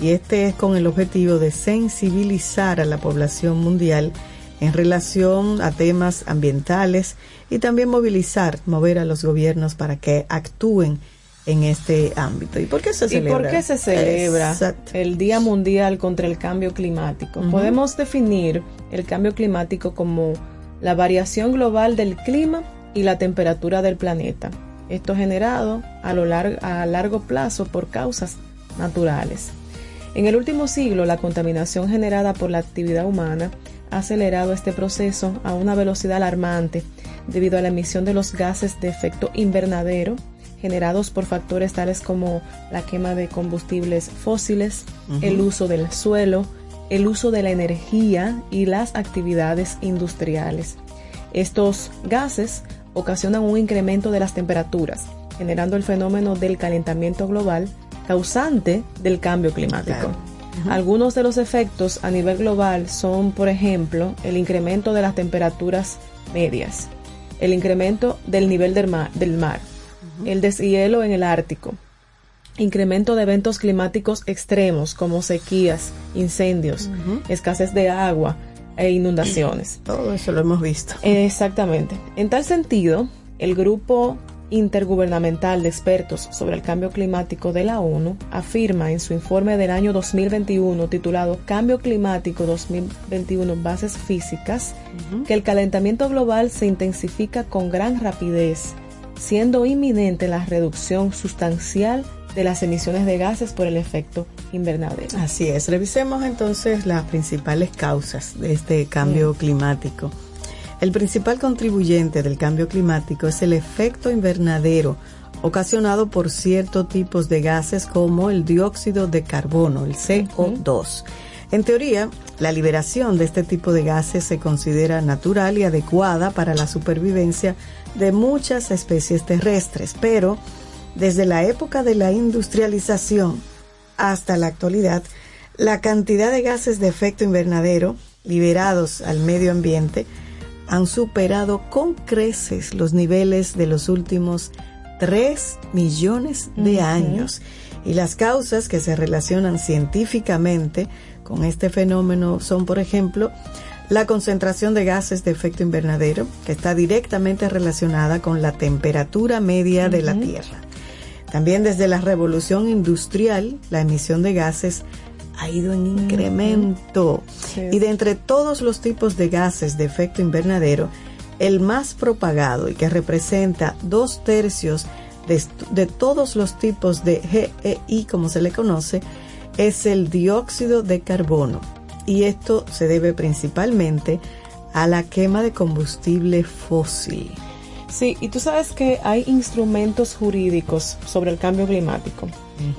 Y este es con el objetivo de sensibilizar a la población mundial en relación a temas ambientales y también movilizar, mover a los gobiernos para que actúen en este ámbito. ¿Y por qué se ¿Y celebra? por qué se celebra Exacto. el Día Mundial contra el Cambio Climático? Podemos definir el cambio climático como la variación global del clima y la temperatura del planeta. Esto generado a, lo lar- a largo plazo por causas naturales. En el último siglo, la contaminación generada por la actividad humana ha acelerado este proceso a una velocidad alarmante debido a la emisión de los gases de efecto invernadero generados por factores tales como la quema de combustibles fósiles, el uso del suelo, el uso de la energía y las actividades industriales. Estos gases ocasionan un incremento de las temperaturas, generando el fenómeno del calentamiento global causante del cambio climático. Claro. Algunos de los efectos a nivel global son, por ejemplo, el incremento de las temperaturas medias, el incremento del nivel del mar, del mar el deshielo en el Ártico, incremento de eventos climáticos extremos como sequías, incendios, escasez de agua e inundaciones. Todo eso lo hemos visto. Exactamente. En tal sentido, el grupo intergubernamental de expertos sobre el cambio climático de la ONU afirma en su informe del año 2021 titulado Cambio Climático 2021 Bases Físicas que el calentamiento global se intensifica con gran rapidez, siendo inminente la reducción sustancial de las emisiones de gases por el efecto invernadero. Así es. Revisemos entonces las principales causas de este cambio climático. El principal contribuyente del cambio climático es el efecto invernadero ocasionado por ciertos tipos de gases como el dióxido de carbono, el CO2. En teoría, la liberación de este tipo de gases se considera natural y adecuada para la supervivencia de muchas especies terrestres, pero desde la época de la industrialización hasta la actualidad, la cantidad de gases de efecto invernadero liberados al medio ambiente han superado con creces los niveles de los últimos 3 millones de años. Y las causas que se relacionan científicamente con este fenómeno son, por ejemplo, la concentración de gases de efecto invernadero, que está directamente relacionada con la temperatura media de la. Tierra. También desde la revolución industrial, la emisión de gases ha ido en incremento. Sí. Y de entre todos los tipos de gases de efecto invernadero, el más propagado y que representa dos tercios de, de todos los tipos de GEI, como se le conoce, es el dióxido de carbono. Y esto se debe principalmente a la quema de combustible fósil. Sí, y tú sabes que hay instrumentos jurídicos sobre el cambio climático.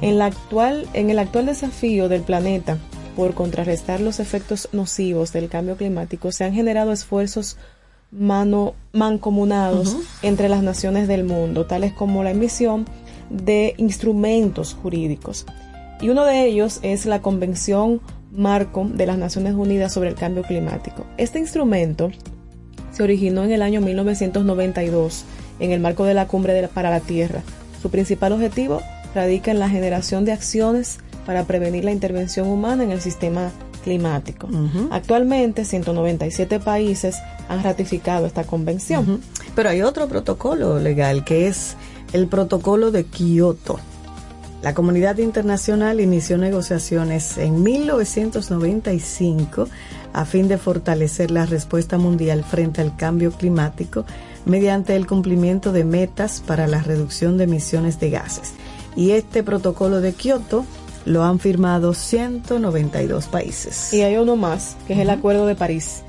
en, la actual, en el actual desafío del planeta por contrarrestar los efectos nocivos del cambio climático, se han generado esfuerzos mano, mancomunados entre las naciones del mundo, tales como la emisión de instrumentos jurídicos. Y uno de ellos es la Convención Marco de las Naciones Unidas sobre el Cambio Climático. Este instrumento se originó en el año 1992 en el marco de la Cumbre de la- para la Tierra. Su principal objetivo radica en la generación de acciones para prevenir la intervención humana en el sistema climático. Actualmente, 197 países han ratificado esta convención. Pero hay otro protocolo legal que es el protocolo de Kioto. La comunidad internacional inició negociaciones en 1995 a fin de fortalecer la respuesta mundial frente al cambio climático mediante el cumplimiento de metas para la reducción de emisiones de gases. Y este protocolo de Kioto lo han firmado 192 países. Y hay uno más, que es el Acuerdo de París.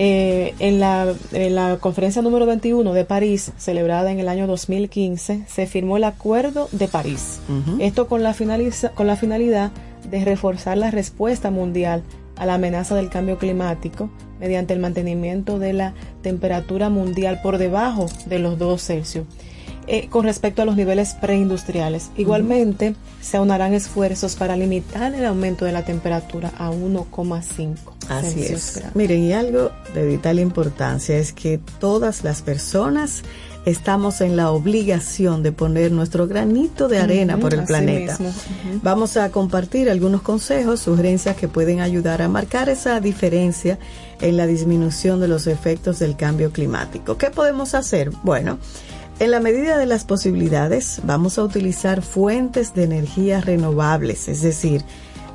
Eh, en, la, en la conferencia número 21 de París, celebrada en el año 2015, se firmó el Acuerdo de París. Esto con la, finaliza- con la finalidad de reforzar la respuesta mundial a la amenaza del cambio climático mediante el mantenimiento de la temperatura mundial por debajo de los 2 Celsius. Eh, con respecto a los niveles preindustriales. Igualmente, se aunarán esfuerzos para limitar el aumento de la temperatura a 1,5 Así es. Miren, y algo de vital importancia es que todas las personas estamos en la obligación de poner nuestro granito de arena por el planeta. Vamos a compartir algunos consejos, sugerencias que pueden ayudar a marcar esa diferencia en la disminución de los efectos del cambio climático. ¿Qué podemos hacer? Bueno, en la medida de las posibilidades, vamos a utilizar fuentes de energía renovables, es decir,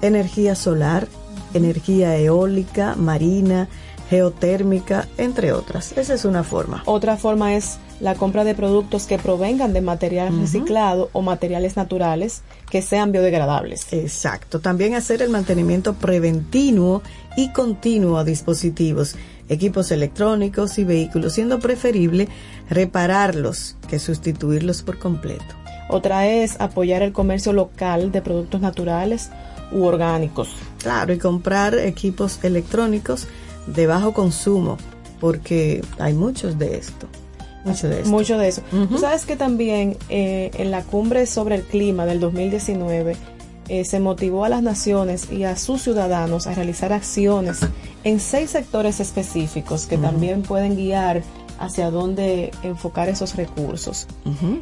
energía solar, energía eólica, marina, geotérmica, entre otras. Esa es una forma. Otra forma es la compra de productos que provengan de material reciclado o materiales naturales que sean biodegradables. Exacto. También hacer el mantenimiento preventivo y continuo a dispositivos, equipos electrónicos y vehículos, siendo preferible repararlos que sustituirlos por completo. Otra es apoyar el comercio local de productos naturales u orgánicos. Claro, y comprar equipos electrónicos de bajo consumo, porque hay muchos de esto. Mucho de esto. Mucho de eso. Sabes que también eh, en la cumbre sobre el clima del 2019 eh, se motivó a las naciones y a sus ciudadanos a realizar acciones en seis sectores específicos que también pueden guiar hacia dónde enfocar esos recursos.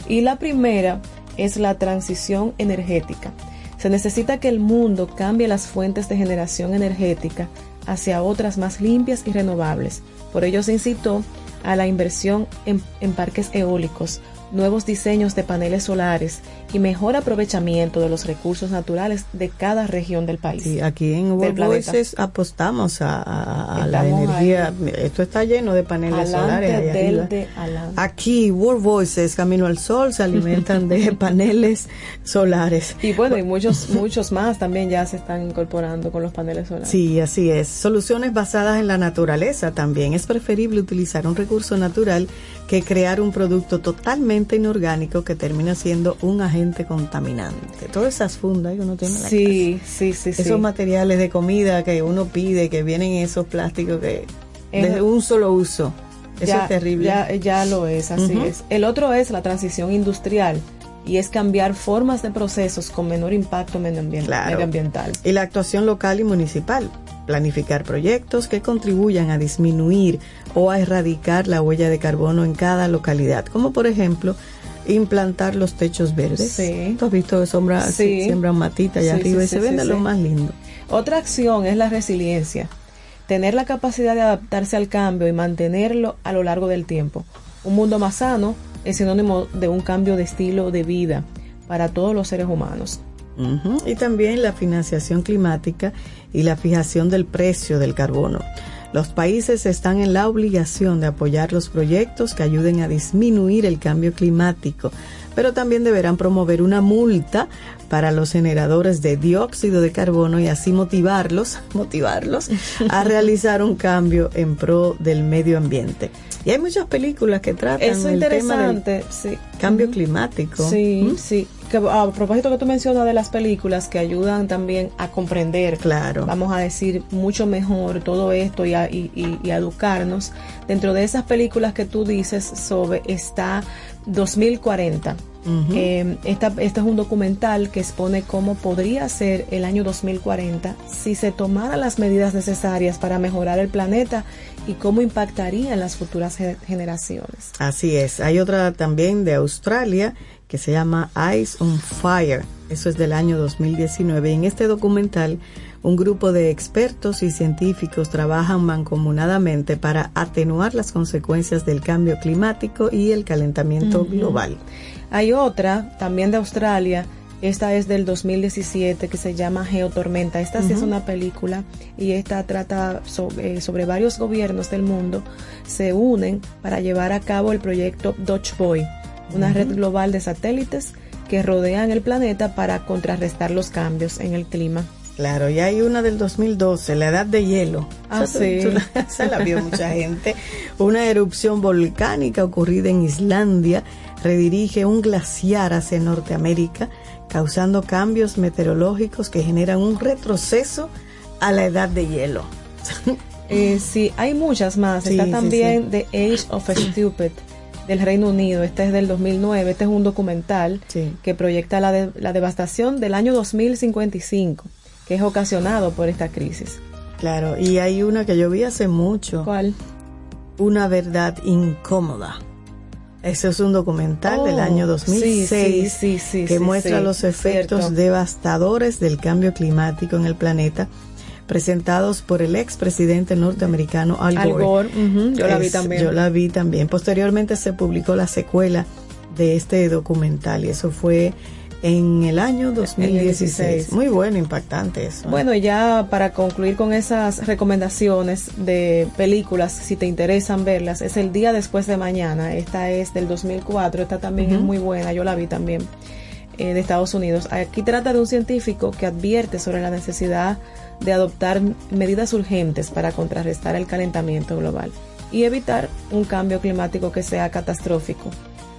Y la primera es la transición energética. Se necesita que el mundo cambie las fuentes de generación energética hacia otras más limpias y renovables. Por ello se incitó a la inversión en, en parques eólicos, nuevos diseños de paneles solares y mejor aprovechamiento de los recursos naturales de cada región del país. Aquí en World. Voices apostamos a, a- a la energía. Esto está lleno de paneles Alante solares. del de. Aquí, World Voices, Camino al Sol, se alimentan de paneles solares. Y bueno, y muchos, muchos más también ya se están incorporando con los paneles solares. Sí, así es. Soluciones basadas en la naturaleza también. Es preferible utilizar un recurso natural que crear un producto totalmente inorgánico que termina siendo un agente contaminante. Todas esas fundas que uno tiene en la Sí, sí, sí. Esos materiales de comida que uno pide, que vienen en esos plásticos que Es- de un solo uso. Eso ya, es terrible. Ya, ya lo es, así es. El otro es la transición industrial y es cambiar formas de procesos con menor impacto medioambien- Claro. medioambiental. Y la actuación local y municipal. Planificar proyectos que contribuyan a disminuir o a erradicar la huella de carbono en cada localidad. Como por ejemplo, implantar los techos verdes. Sí. ¿Tú has visto que sombra, Sí. siembran matita allá Sí, arriba y se sí, ven de sí, lo más lindo? Otra acción es la resiliencia. Tener la capacidad de adaptarse al cambio y mantenerlo a lo largo del tiempo. Un mundo más sano es sinónimo de un cambio de estilo de vida para todos los seres humanos. Y también la financiación climática y la fijación del precio del carbono. Los países están en la obligación de apoyar los proyectos que ayuden a disminuir el cambio climático, pero también deberán promover una multa para los generadores de dióxido de carbono y así motivarlos, motivarlos a realizar un cambio en pro del medio ambiente. Y hay muchas películas que tratan Eso es el tema del sí. cambio climático. Sí, ¿Mm? sí. Que, a propósito que tú mencionas de las películas que ayudan también a comprender, Claro. vamos a decir, mucho mejor todo esto y a, y- y- y a educarnos. Dentro de esas películas que tú dices sobre está 2040. Ujú. Eh, esta- este es un documental que expone cómo podría ser el año 2040 si se tomaran las medidas necesarias para mejorar el planeta y cómo impactaría en las futuras ge- generaciones. Así es. Hay otra también de Australia que se llama Eyes on Fire. Eso es del año 2019. Y en este documental, un grupo de expertos y científicos trabajan mancomunadamente para atenuar las consecuencias del cambio climático y el calentamiento global. Hay otra, también de Australia, esta es del 2017, que se llama Geotormenta. Esta sí es una película y esta trata sobre, sobre varios gobiernos del mundo se unen para llevar a cabo el proyecto Dodge Boy, una red global de satélites que rodean el planeta para contrarrestar los cambios en el clima. Claro, y hay una del 2012, la edad de hielo. Ah, sí. tú la- vio mucha gente. Una erupción volcánica ocurrida en Islandia redirige un glaciar hacia Norteamérica, causando cambios meteorológicos que generan un retroceso a la edad de hielo. Eh, sí, hay muchas más. Sí, Está sí, también The Age of Stupid del Reino Unido. Este es del 2009. Este es un documental Sí. que proyecta la, de- la devastación del año 2055, que es ocasionado por esta crisis. Claro, y hay una que yo vi hace mucho. ¿Cuál? Una verdad incómoda. Ese es un documental Oh, del año sí, 2006 sí, sí, sí, que muestra los efectos cierto. devastadores del cambio climático en el planeta, presentados por el expresidente norteamericano Al Gore. Al Gore, ujú, yo la vi también. Yo la vi también. Posteriormente se publicó la secuela de este documental y eso fue en el año 2016. 16. Muy bueno, impactante eso. ¿eh? Bueno, y ya para concluir con esas recomendaciones de películas, si te interesan verlas, es El Día Después de Mañana. Esta es del 2004, esta también es muy buena, yo la vi también, eh, de Estados Unidos. Aquí trata de un científico que advierte sobre la necesidad de adoptar medidas urgentes para contrarrestar el calentamiento global y evitar un cambio climático que sea catastrófico,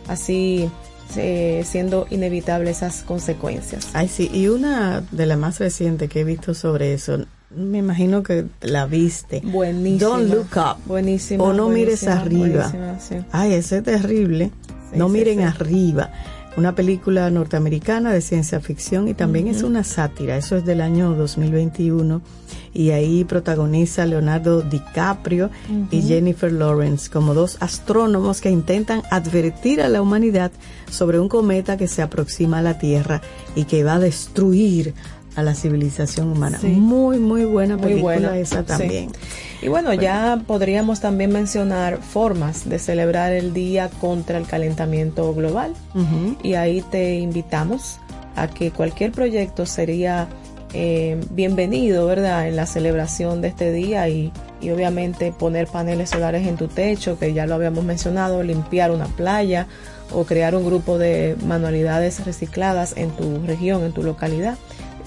así eh, siendo inevitable esas consecuencias. Ay, sí, y una de las más recientes que he visto sobre eso, me imagino que la viste. Buenísima. Don't look up. Buenísima. O no mires arriba. sí. Ay, ese es terrible. Sí, no sí, miren arriba. Una película norteamericana de ciencia ficción y también es una sátira. Eso es del año 2021 y ahí protagoniza Leonardo DiCaprio y. Jennifer Lawrence como dos astrónomos que intentan advertir a la humanidad sobre un cometa que se aproxima a la Tierra y que va a destruir a la civilización humana. Sí. Muy, muy buena Muy película buena, esa sí. también. Y bueno, ya podríamos también mencionar formas de celebrar el día contra el calentamiento global. Y ahí te invitamos a que cualquier proyecto sería eh, bienvenido, ¿verdad? En la celebración de este día y, y obviamente poner paneles solares en tu techo, que ya lo habíamos mencionado, limpiar una playa o crear un grupo de manualidades recicladas en tu región, en tu localidad.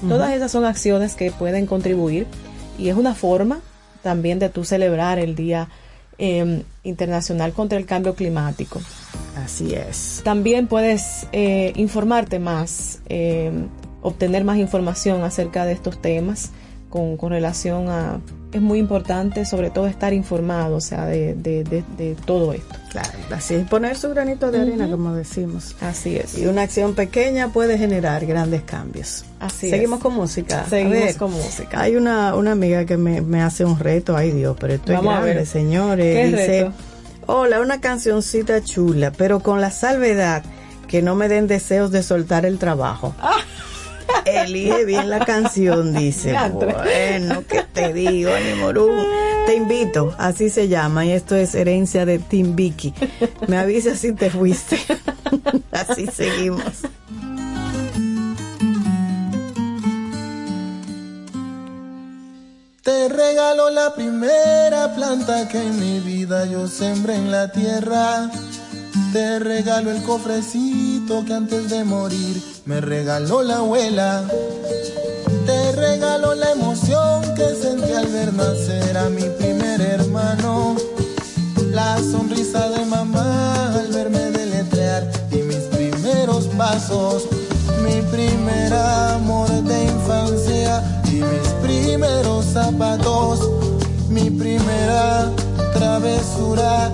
Todas esas son acciones que pueden contribuir y es una forma también de tú celebrar el Día eh, Internacional contra el Cambio Climático. Así es. También puedes eh, informarte más, eh, obtener más información acerca de estos temas con, con relación a... Es muy importante sobre todo estar informado, o sea, de, de, de, de todo esto. Claro, así es, poner su granito de arena, como decimos. Así es. Y una acción pequeña puede generar grandes cambios. Así Seguimos es. con música. Seguimos ver, con música. Hay una, una amiga que me, me hace un reto, ay Dios, pero esto Vamos es a grande, ver. señores. ¿Qué Dice, reto? hola, una cancioncita chula, pero con la salvedad que no me den deseos de soltar el trabajo. Elige bien la canción, dice. Bueno, ¿qué te digo, Animorú? Te invito, así se llama, y esto es herencia de Tim Vicky. Me avisas si te fuiste. así seguimos. Te regalo la primera planta que en mi vida yo sembré en la tierra. Te regalo el cofrecito que antes de morir me regaló la abuela. Te regalo la emoción que sentí al ver nacer a mi primer hermano. La sonrisa de mamá al verme deletrear y mis primeros pasos. Mi primer amor de infancia y mis primeros zapatos. Mi primera travesura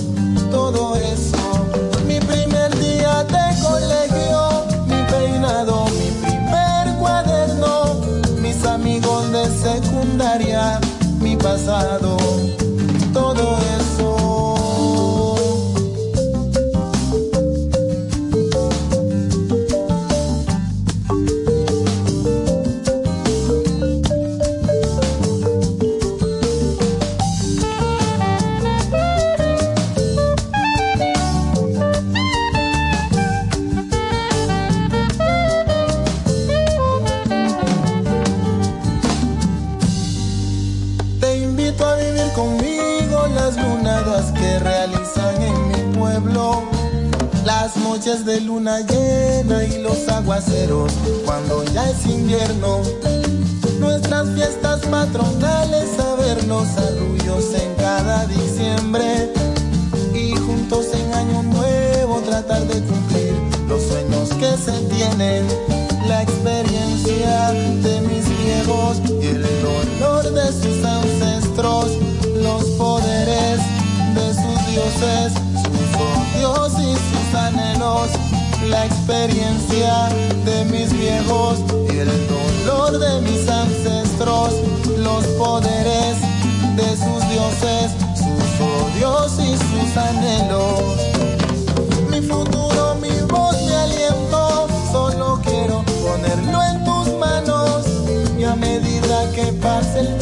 pasado, de luna llena y los aguaceros cuando ya es invierno. Nuestras fiestas patronales, a ver los arrullos en cada diciembre. Y juntos en año nuevo tratar de cumplir los sueños que se tienen. La experiencia de mis viejos y el dolor de sus ancestros. Los poderes de sus dioses, La experiencia de mis viejos y el dolor de mis ancestros. Los poderes de sus dioses, sus odios y sus anhelos. Mi futuro, mi voz, mi aliento, solo quiero ponerlo en tus manos. Y a medida que pase el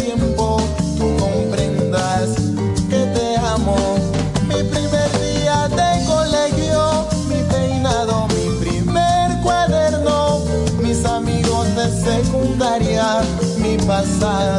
mi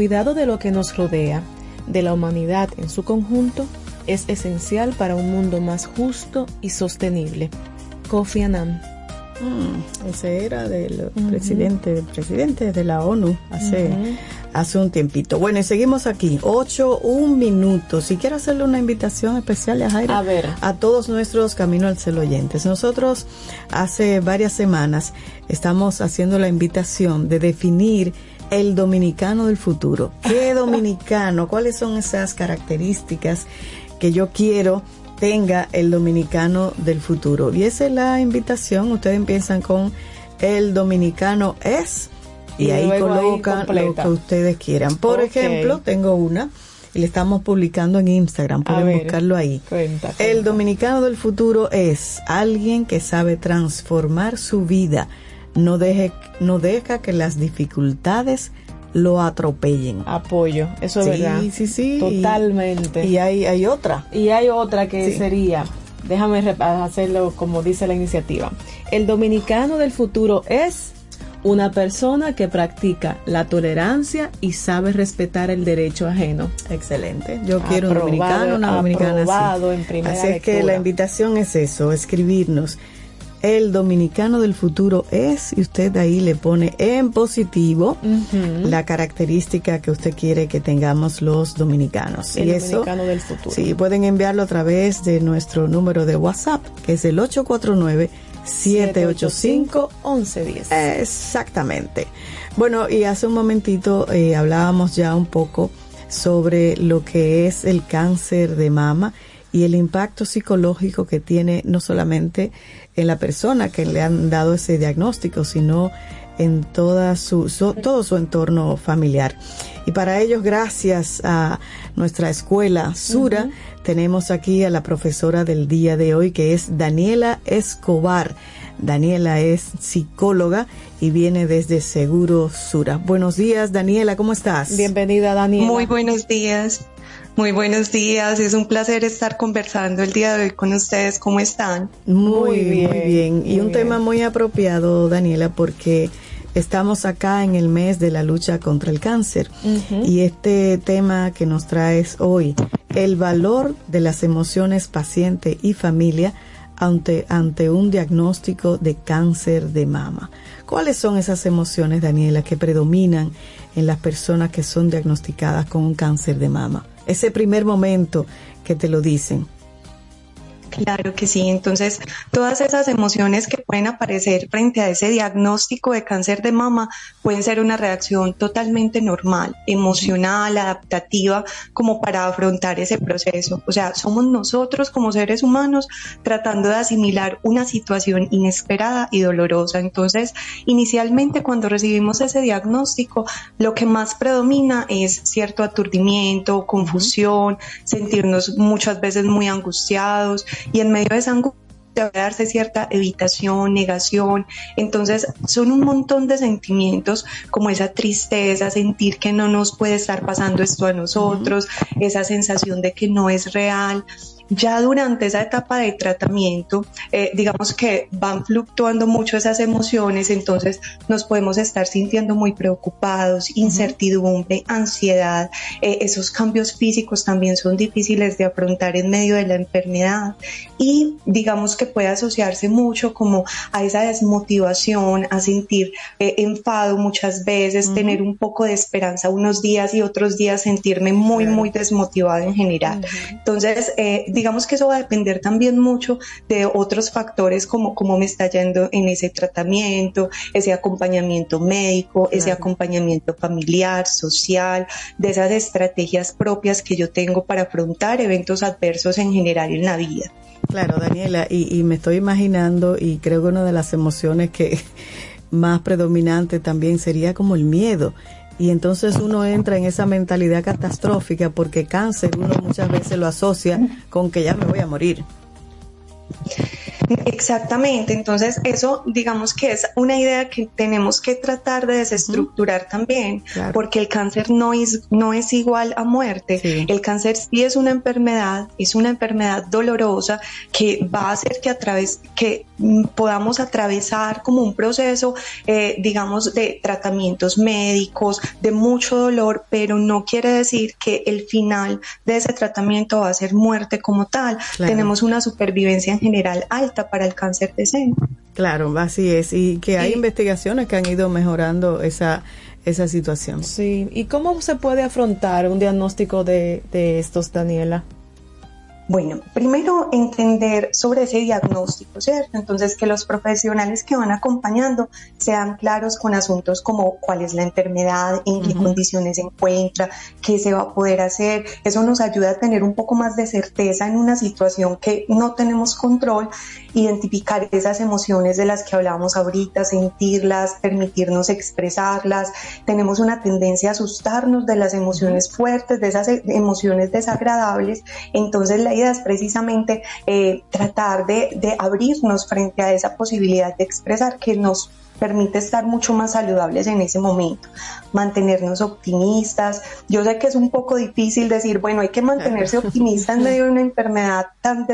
Cuidado de lo que nos rodea, de la humanidad en su conjunto, es esencial para un mundo más justo y sostenible. Kofi Annan. Mm, ese era del presidente, presidente de la ONU hace, hace un tiempito. Bueno, y seguimos aquí. Ocho, un minuto. Si quiero hacerle una invitación especial a Jaira, A ver. a todos nuestros Camino al Cielo oyentes. Nosotros hace varias semanas estamos haciendo la invitación de definir el dominicano del futuro. ¿Qué dominicano? ¿Cuáles son esas características que yo quiero tenga el dominicano del futuro? Y esa es la invitación. Ustedes empiezan con el dominicano es y, Y ahí colocan lo que ustedes quieran. Por ejemplo, tengo una y le estamos publicando en Instagram. Pueden ver. buscarlo ahí. Cuenta, El dominicano del futuro es alguien que sabe transformar su vida, no deje, no deja que las dificultades lo atropellen. Apoyo, eso es Sí, verdad. sí, sí. Totalmente. Y hay, hay otra. Y hay otra que Sí. sería, déjame hacerlo como dice la iniciativa. El dominicano del futuro es una persona que practica la tolerancia y sabe respetar el derecho ajeno. Excelente. Yo quiero un dominicano, una dominicana así. aprobado en primera Así es que la invitación es eso, escribirnos. El dominicano del futuro es, y usted ahí le pone en positivo la característica que usted quiere que tengamos los dominicanos. El y eso, dominicano del futuro. sí, pueden enviarlo a través de nuestro número de WhatsApp, que es el 849-785-1110. Exactamente. Bueno, y hace un momentito eh, hablábamos ya un poco sobre lo que es el cáncer de mama y el impacto psicológico que tiene no solamente en la persona que le han dado ese diagnóstico, sino en toda su, su- todo su entorno familiar. Y para ello, gracias a nuestra escuela Sura, tenemos aquí a la profesora del día de hoy, que es Daniela Escobar. Daniela es psicóloga y viene desde Seguro Sura. Buenos días, Daniela, ¿cómo estás? Bienvenida, Daniela. Muy buenos días. Muy buenos días. Es un placer estar conversando el día de hoy con ustedes. ¿Cómo están? Muy, bien, muy bien. Y muy un bien. tema muy apropiado, Daniela, porque estamos acá en el mes de la lucha contra el cáncer. Y este tema que nos traes hoy, el valor de las emociones paciente y familia ante, ante un diagnóstico de cáncer de mama. ¿Cuáles son esas emociones, Daniela, que predominan en las personas que son diagnosticadas con un cáncer de mama? Ese primer momento que te lo dicen. Claro que sí. Entonces, todas esas emociones que pueden aparecer frente a ese diagnóstico de cáncer de mama pueden ser una reacción totalmente normal, emocional, adaptativa, como para afrontar ese proceso. O sea, somos nosotros como seres humanos tratando de asimilar una situación inesperada y dolorosa. Entonces, inicialmente cuando recibimos ese diagnóstico, lo que más predomina es cierto aturdimiento, confusión, sentirnos muchas veces muy angustiados y en medio de esa angustia va a darse cierta evitación, negación. Entonces son un montón de sentimientos como esa tristeza, sentir que no nos puede estar pasando esto a nosotros, esa sensación de que no es real. Ya durante esa etapa de tratamiento, eh, digamos que van fluctuando mucho esas emociones, entonces nos podemos estar sintiendo muy preocupados, incertidumbre, ansiedad, eh, esos cambios físicos también son difíciles de afrontar en medio de la enfermedad y digamos que puede asociarse mucho como a esa desmotivación, a sentir eh, enfado muchas veces, tener un poco de esperanza unos días y otros días sentirme muy, muy desmotivado en general. Entonces, eh, digamos que eso va a depender también mucho de otros factores como cómo me está yendo en ese tratamiento, ese acompañamiento médico, ese acompañamiento familiar, social, de esas estrategias propias que yo tengo para afrontar eventos adversos en general en la vida. Claro, Daniela, y, y me estoy imaginando, y creo que una de las emociones que más predominante también sería como el miedo. Y entonces uno entra en esa mentalidad catastrófica porque cáncer uno muchas veces lo asocia con que ya me voy a morir. Exactamente, entonces eso digamos que es una idea que tenemos que tratar de desestructurar también, porque el cáncer no es, no es igual a muerte. El cáncer sí es una enfermedad, es una enfermedad dolorosa que va a hacer que a través, que podamos atravesar como un proceso, eh, digamos, de tratamientos médicos, de mucho dolor, pero no quiere decir que el final de ese tratamiento va a ser muerte como tal. Tenemos una supervivencia en general alta para el cáncer de seno. Claro, así es. Y que hay investigaciones que han ido mejorando esa, esa situación. Sí. ¿Y cómo se puede afrontar un diagnóstico de, de estos, Daniela? Bueno, primero entender sobre ese diagnóstico, ¿cierto? Entonces, que los profesionales que van acompañando sean claros con asuntos como cuál es la enfermedad, en qué condiciones se encuentra, qué se va a poder hacer. Eso nos ayuda a tener un poco más de certeza en una situación que no tenemos control, identificar esas emociones de las que hablábamos ahorita, sentirlas, permitirnos expresarlas. Tenemos una tendencia a asustarnos de las emociones fuertes, de esas emociones desagradables. Entonces, la es precisamente eh, tratar de, de abrirnos frente a esa posibilidad de expresar que nos permite estar mucho más saludables en ese momento, mantenernos optimistas. Yo sé que es un poco difícil decir, bueno, hay que mantenerse optimista en medio de una enfermedad tan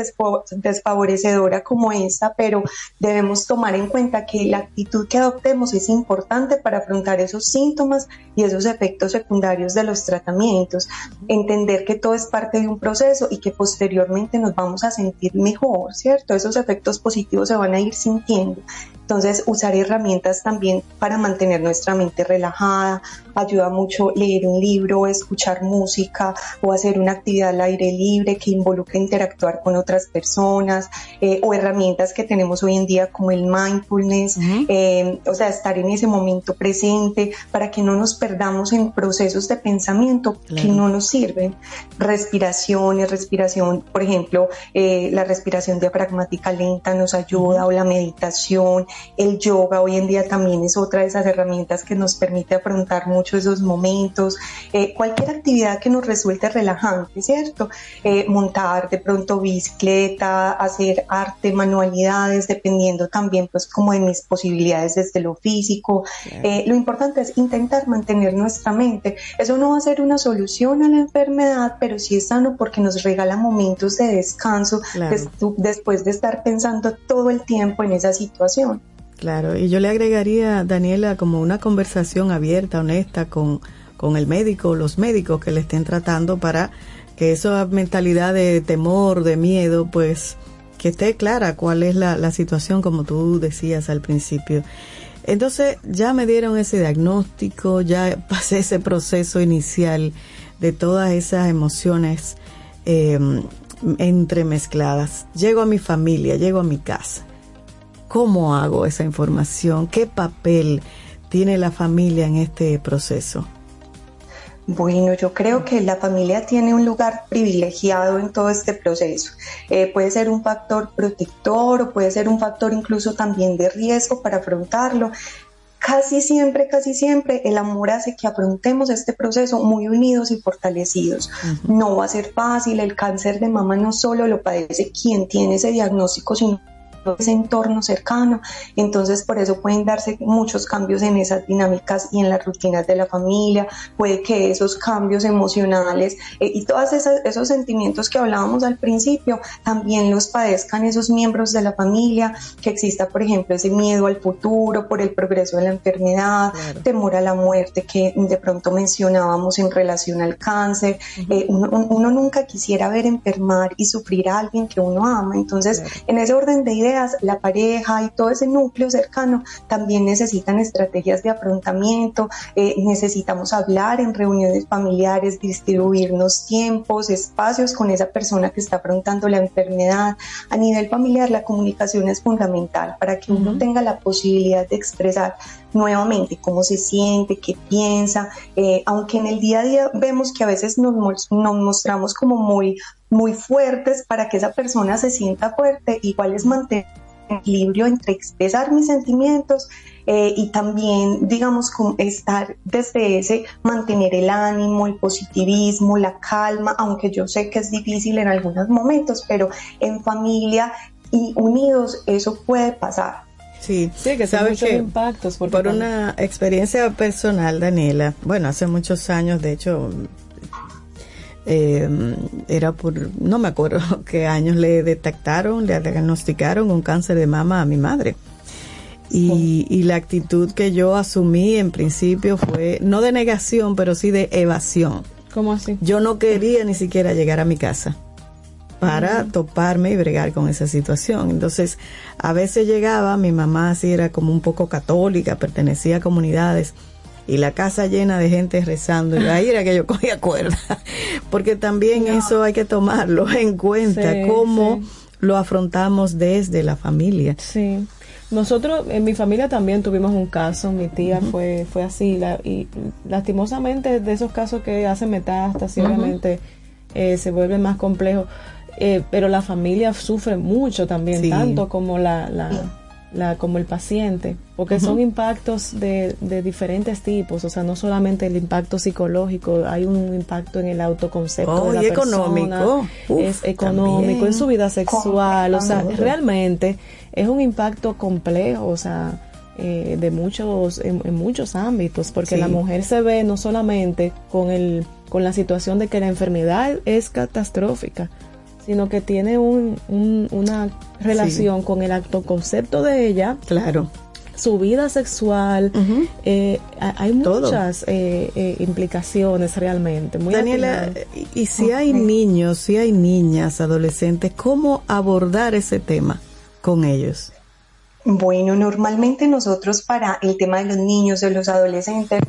desfavorecedora como esta, pero debemos tomar en cuenta que la actitud que adoptemos es importante para afrontar esos síntomas y esos efectos secundarios de los tratamientos. Entender que todo es parte de un proceso y que posteriormente nos vamos a sentir mejor, ¿cierto? Esos efectos positivos se van a ir sintiendo. Entonces, usar herramientas también para mantener nuestra mente relajada. Ayuda mucho leer un libro, escuchar música o hacer una actividad al aire libre que involucre interactuar con otras personas eh, o herramientas que tenemos hoy en día como el mindfulness, eh, o sea, estar en ese momento presente para que no nos perdamos en procesos de pensamiento que Claro. no nos sirven. Respiraciones, respiración, por ejemplo, eh, la respiración diafragmática lenta nos ayuda o la meditación, el yoga hoy en día también es otra de esas herramientas que nos permite afrontar mucho esos momentos. Eh, cualquier actividad que nos resulte relajante, ¿cierto? Eh, montar de pronto bicicleta, hacer arte, manualidades, dependiendo también pues como de mis posibilidades desde lo físico. Eh, lo importante es intentar mantener nuestra mente. Eso no va a ser una solución a la enfermedad, pero sí es sano porque nos regala momentos de descanso Claro. des- después de estar pensando todo el tiempo en esa situación. Claro, y yo le agregaría, Daniela, como una conversación abierta, honesta con, con el médico los médicos que le estén tratando para que esa mentalidad de temor, de miedo, pues que esté clara cuál es la, la situación, como tú decías al principio. Entonces ya me dieron ese diagnóstico, ya pasé ese proceso inicial de todas esas emociones eh, entremezcladas. Llego a mi familia, llego a mi casa. ¿Cómo hago esa información? ¿Qué papel tiene la familia en este proceso? Bueno, yo creo que la familia tiene un lugar privilegiado en todo este proceso. Eh, puede ser un factor protector o puede ser un factor incluso también de riesgo para afrontarlo. Casi siempre, casi siempre el amor hace que afrontemos este proceso muy unidos y fortalecidos. No va a ser fácil, el cáncer de mama no solo lo padece quien tiene ese diagnóstico, sino ese entorno cercano. Entonces, por eso pueden darse muchos cambios en esas dinámicas y en las rutinas de la familia. Puede que esos cambios emocionales eh, y todos esos sentimientos que hablábamos al principio también los padezcan esos miembros de la familia, que exista, por ejemplo, ese miedo al futuro por el progreso de la enfermedad, temor a la muerte que de pronto mencionábamos en relación al cáncer. Eh, uno, uno nunca quisiera ver enfermar y sufrir a alguien que uno ama. Entonces, en ese orden de ideas, la pareja y todo ese núcleo cercano también necesitan estrategias de afrontamiento, eh, necesitamos hablar en reuniones familiares, distribuirnos tiempos, espacios con esa persona que está afrontando la enfermedad. A nivel familiar, la comunicación es fundamental para que uno tenga la posibilidad de expresar nuevamente cómo se siente, qué piensa, eh, aunque en el día a día vemos que a veces nos, nos mostramos como muy, muy fuertes para que esa persona se sienta fuerte, igual es mantener equilibrio entre expresar mis sentimientos eh, y también, digamos, estar desde ese, mantener el ánimo, el positivismo, la calma, aunque yo sé que es difícil en algunos momentos, pero en familia y unidos eso puede pasar. Sí, sí que sabes que impactos por una experiencia personal, Daniela, bueno, hace muchos años, de hecho, eh, era por, no me acuerdo qué años le detectaron, le diagnosticaron un cáncer de mama a mi madre. Y, y, la actitud que yo asumí en principio fue, no de negación, pero sí de evasión. ¿Cómo así? Yo no quería ni siquiera llegar a mi casa para toparme y bregar con esa situación. Entonces, a veces llegaba, mi mamá así era como un poco católica, pertenecía a comunidades, y la casa llena de gente rezando, y ahí era que yo cogía cuerda, porque también eso hay que tomarlo en cuenta, cómo lo afrontamos desde la familia. Sí. Nosotros, en mi familia también tuvimos un caso, mi tía fue fue así, y lastimosamente de esos casos que hacen metástasis, obviamente eh, se vuelve más complejo. Eh, pero la familia sufre mucho también, tanto como la, la, como el paciente, porque son impactos de, de, diferentes tipos, o sea, no solamente el impacto psicológico, hay un impacto en el autoconcepto oh, de la y persona, económico, es económico, en su vida sexual, o sea, realmente es un impacto complejo, o sea, eh, de muchos, en, muchos ámbitos, porque la mujer se ve no solamente con el, con la situación de que la enfermedad es catastrófica, sino que tiene un, una relación con el autoconcepto de ella. Claro. Su vida sexual, eh, hay muchas eh, eh, implicaciones realmente. Muy Daniela, y si hay niños, si hay niñas, adolescentes, ¿cómo abordar ese tema con ellos? Bueno, normalmente nosotros para el tema de los niños, de los adolescentes,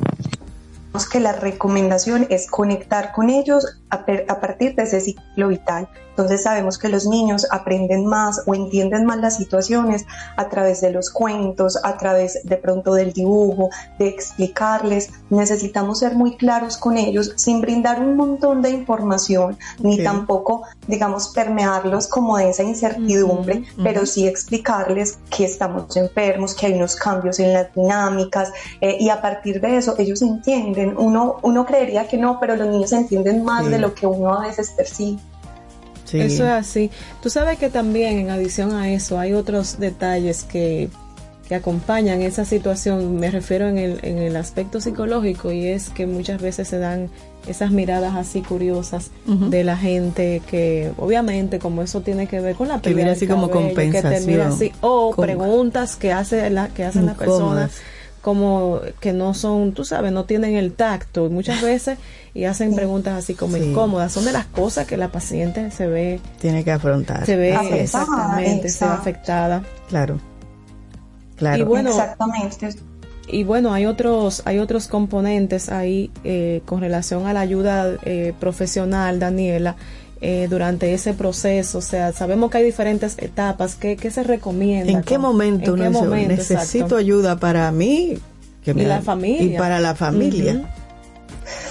que la recomendación es conectar con ellos a, partir de ese ciclo vital. Entonces sabemos que los niños aprenden más o entienden más las situaciones a través de los cuentos, a través de pronto del dibujo, de explicarles. Necesitamos ser muy claros con ellos sin brindar un montón de información, ni tampoco, digamos, permearlos como de esa incertidumbre, pero sí explicarles que estamos enfermos, que hay unos cambios en las dinámicas eh, y a partir de eso ellos entienden. Uno, uno creería que no, pero los niños entienden más de lo que uno a veces percibe. Eso es así. Tú sabes que también en adición a eso hay otros detalles que, que acompañan esa situación, me refiero en el, en el aspecto psicológico y es que muchas veces se dan esas miradas así curiosas de la gente que obviamente como eso tiene que ver con la que viene así como compensación así, o preguntas que hace la que hacen las personas como que no son, tú sabes, no tienen el tacto muchas veces y hacen preguntas así como incómodas. Son de las cosas que la paciente se ve. Tiene que afrontar. Se ve exactamente, se ve afectada. Claro. Claro. Y bueno, exactamente. Y bueno, hay otros, hay otros componentes ahí eh, con relación a la ayuda eh, profesional, Daniela. Eh, durante ese proceso? O sea, sabemos que hay diferentes etapas. ¿Qué, qué se recomienda? ¿En qué momento, ¿En qué momento necesito ayuda para mí que y la familia? Y para la familia.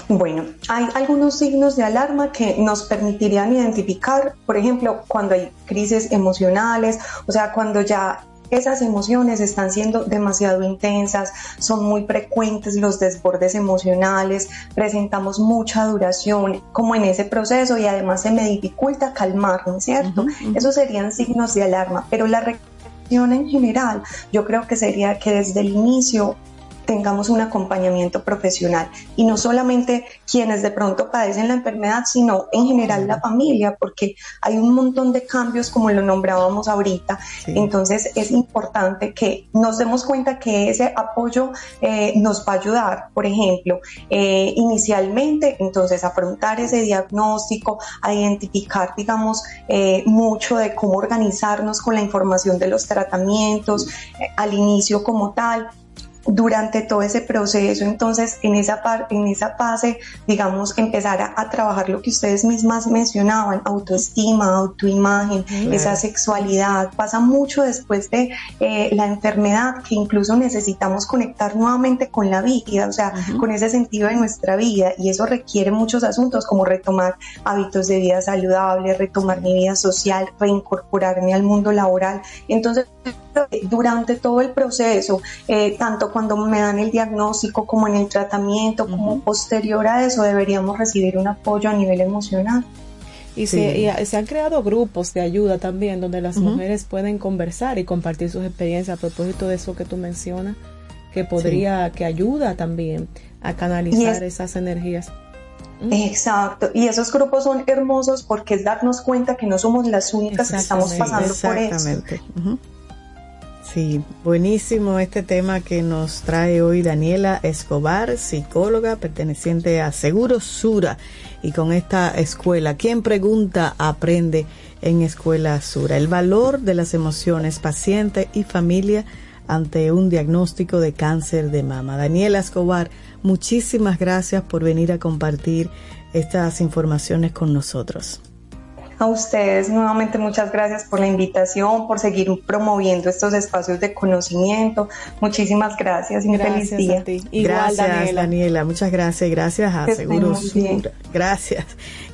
Bueno, hay algunos signos de alarma que nos permitirían identificar, por ejemplo, cuando hay crisis emocionales, o sea, cuando ya esas emociones están siendo demasiado intensas, son muy frecuentes los desbordes emocionales, presentamos mucha duración como en ese proceso y además se me dificulta calmarme, ¿cierto? Esos serían signos de alarma, pero la en general, yo creo que sería que desde el inicio tengamos un acompañamiento profesional. Y no solamente quienes de pronto padecen la enfermedad, sino en general la familia, porque hay un montón de cambios como lo nombrábamos ahorita. Entonces es importante que nos demos cuenta que ese apoyo eh, nos va a ayudar, por ejemplo, eh, inicialmente, entonces afrontar ese diagnóstico, a identificar, digamos, eh, mucho de cómo organizarnos con la información de los tratamientos eh, al inicio como tal durante todo ese proceso, entonces en esa, par- en esa fase, digamos, empezar a, a trabajar lo que ustedes mismas mencionaban, autoestima, autoimagen, Claro. esa sexualidad, pasa mucho después de eh, la enfermedad que incluso necesitamos conectar nuevamente con la vida, o sea, con ese sentido de nuestra vida y eso requiere muchos asuntos como retomar hábitos de vida saludables, retomar mi vida social, reincorporarme al mundo laboral. Entonces, durante todo el proceso, eh, tanto cuando me dan el diagnóstico como en el tratamiento, como posterior a eso, deberíamos recibir un apoyo a nivel emocional. Y, se, y a- se han creado grupos de ayuda también donde las Ujú. mujeres pueden conversar y compartir sus experiencias a propósito de eso que tú mencionas, que podría, que ayuda también a canalizar es- esas energías. Exacto, y esos grupos son hermosos porque es darnos cuenta que no somos las únicas que estamos pasando por eso. Exactamente. Ujú. Sí, buenísimo este tema que nos trae hoy Daniela Escobar, psicóloga perteneciente a Seguro Sura y con esta escuela. ¿Quién pregunta aprende en Escuela Sura? El valor de las emociones paciente y familia ante un diagnóstico de cáncer de mama. Daniela Escobar, muchísimas gracias por venir a compartir estas informaciones con nosotros. A ustedes nuevamente muchas gracias por la invitación, por seguir promoviendo estos espacios de conocimiento. Muchísimas gracias y un feliz día. gracias, Daniela. Muchas gracias. Gracias a Que estén Seguro muy bien. Sura. Gracias.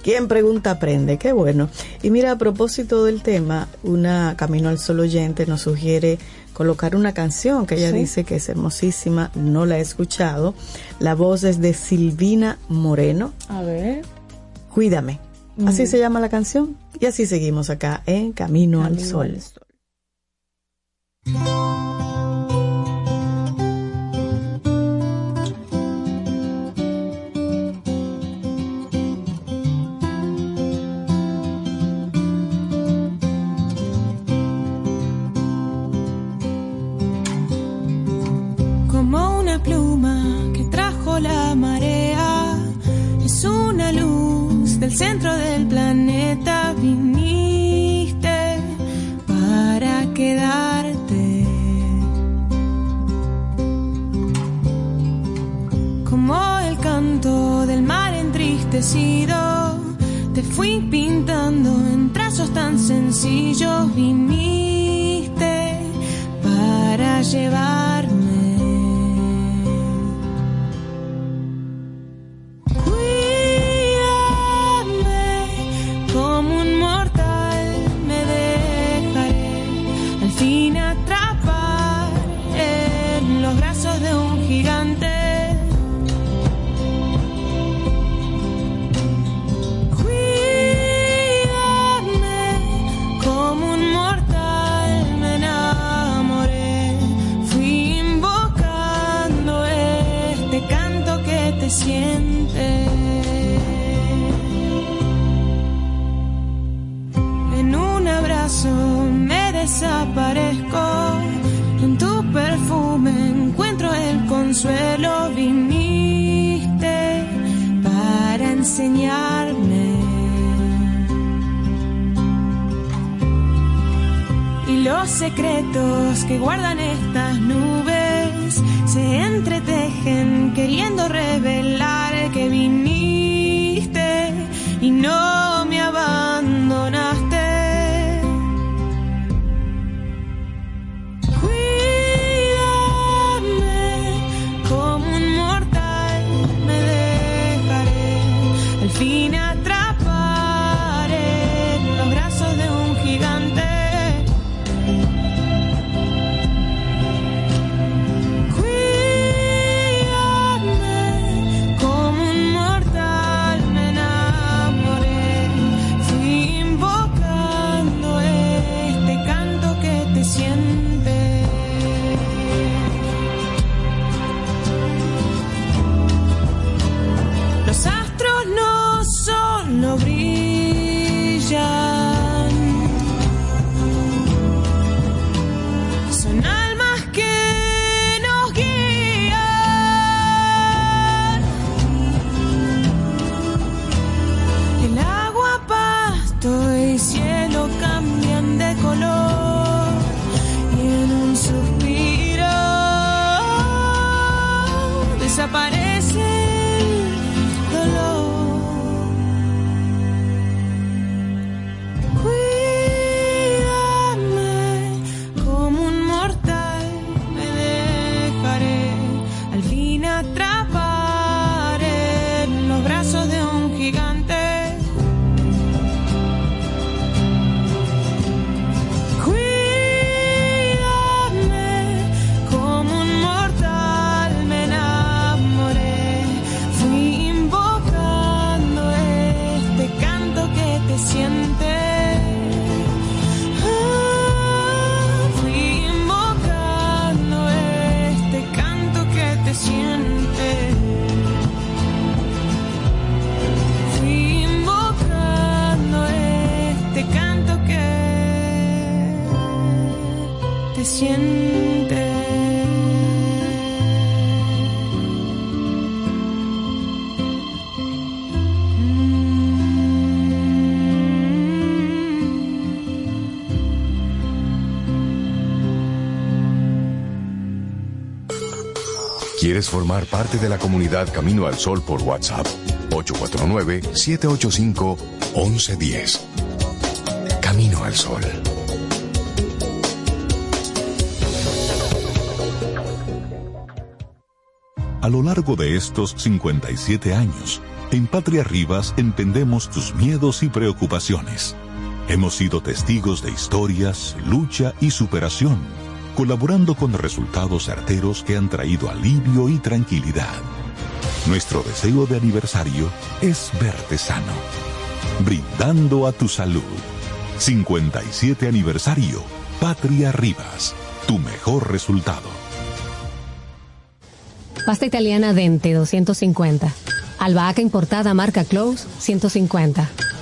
Quien pregunta aprende. Qué bueno. Y mira, a propósito del tema, una Camino al Sol oyente nos sugiere colocar una canción que ella Sí. dice que es hermosísima. No la he escuchado. La voz es de Silvina Moreno. A ver. Cuídame. Así Mm. se llama la canción. Y así seguimos acá en Camino, al Camino Sol. al Sol. como una pluma que trajo la marea. Es una luz del centro del planeta. Viniste para quedarte. Como el canto del mar entristecido. Te fui pintando en trazos tan sencillos. Viniste para llevarme. Consuelo. Viniste para enseñarme. Y los secretos que guardan estas nubes se entretejen queriendo revelar ¿Quieres formar parte de la comunidad Camino al Sol por WhatsApp? 849-785-1110. Camino al Sol. A lo largo de estos 57 años, en Patria Rivas entendemos tus miedos y preocupaciones. Hemos sido testigos de historias, lucha y superación, colaborando con resultados certeros que han traído alivio y tranquilidad. Nuestro deseo de aniversario es verte sano, brindando a tu salud. 57 aniversario, Patria Rivas, tu mejor resultado. Pasta italiana Dente 250. Albahaca importada marca Close 150.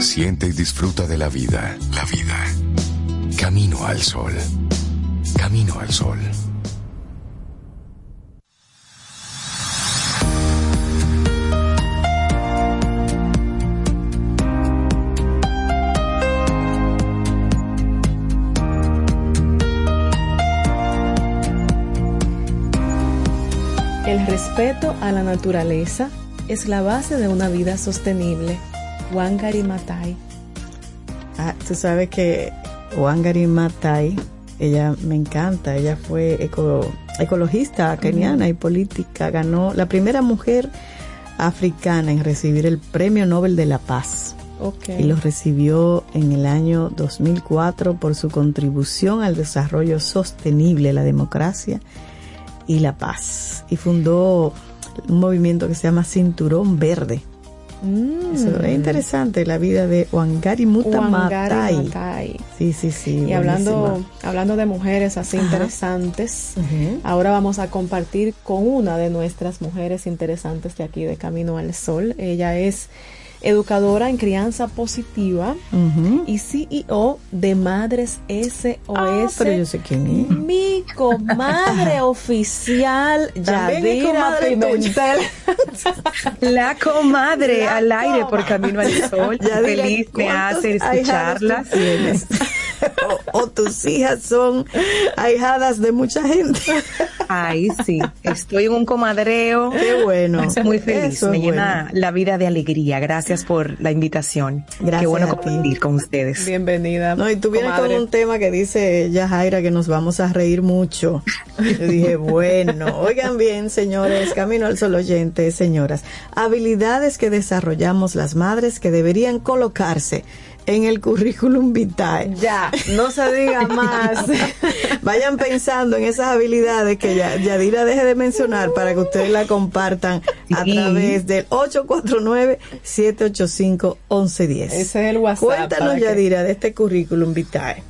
Siente y disfruta de la vida. La vida. Camino al Sol. Camino al Sol. El respeto a la naturaleza es la base de una vida sostenible. Wangari Maathai. Ah, tú sabes que Wangari Maathai, ella me encanta, ella fue eco- ecologista keniana y política, ganó la primera mujer africana en recibir el Premio Nobel de la Paz. Ok. Y lo recibió en el año 2004 por su contribución al desarrollo sostenible, la democracia y la paz. Y fundó un movimiento que se llama Cinturón Verde. Mm. Eso es interesante, la vida de Wangari Muta Wangari Maathai. Maathai. Sí, sí, sí. Y hablando, buenísima. hablando de mujeres así Ajá. interesantes, ahora vamos a compartir con una de nuestras mujeres interesantes de aquí de Camino al Sol. Ella es educadora en crianza positiva y CEO de Madres SOS. Ah, pero yo sé quién es. Mi comadre oficial, Yadira. Pimentel. La comadre La al aire por. Camino al Sol. Feliz me ¿cuántos hace escucharlas. O, o tus hijas son ahijadas de mucha gente. Ay, sí, estoy en un comadreo. Qué bueno. Muy feliz, Eso me llena bueno. la vida de alegría. Gracias por la invitación. Gracias Qué bueno compartir con ustedes. Bienvenida. No, y tú vienes comadre. con un tema que dice Yajaira que nos vamos a reír mucho. Yo dije, bueno, oigan bien, señores, camino al sol oyente, señoras. Habilidades que desarrollamos las madres que deberían colocarse en el currículum vitae. Ya, no se diga más. Vayan pensando en esas habilidades que ya Yadira deje de mencionar para que ustedes la compartan a Sí. través del 849-785-1110. Ese es el WhatsApp. Cuéntanos, que- Yadira, de este currículum vitae.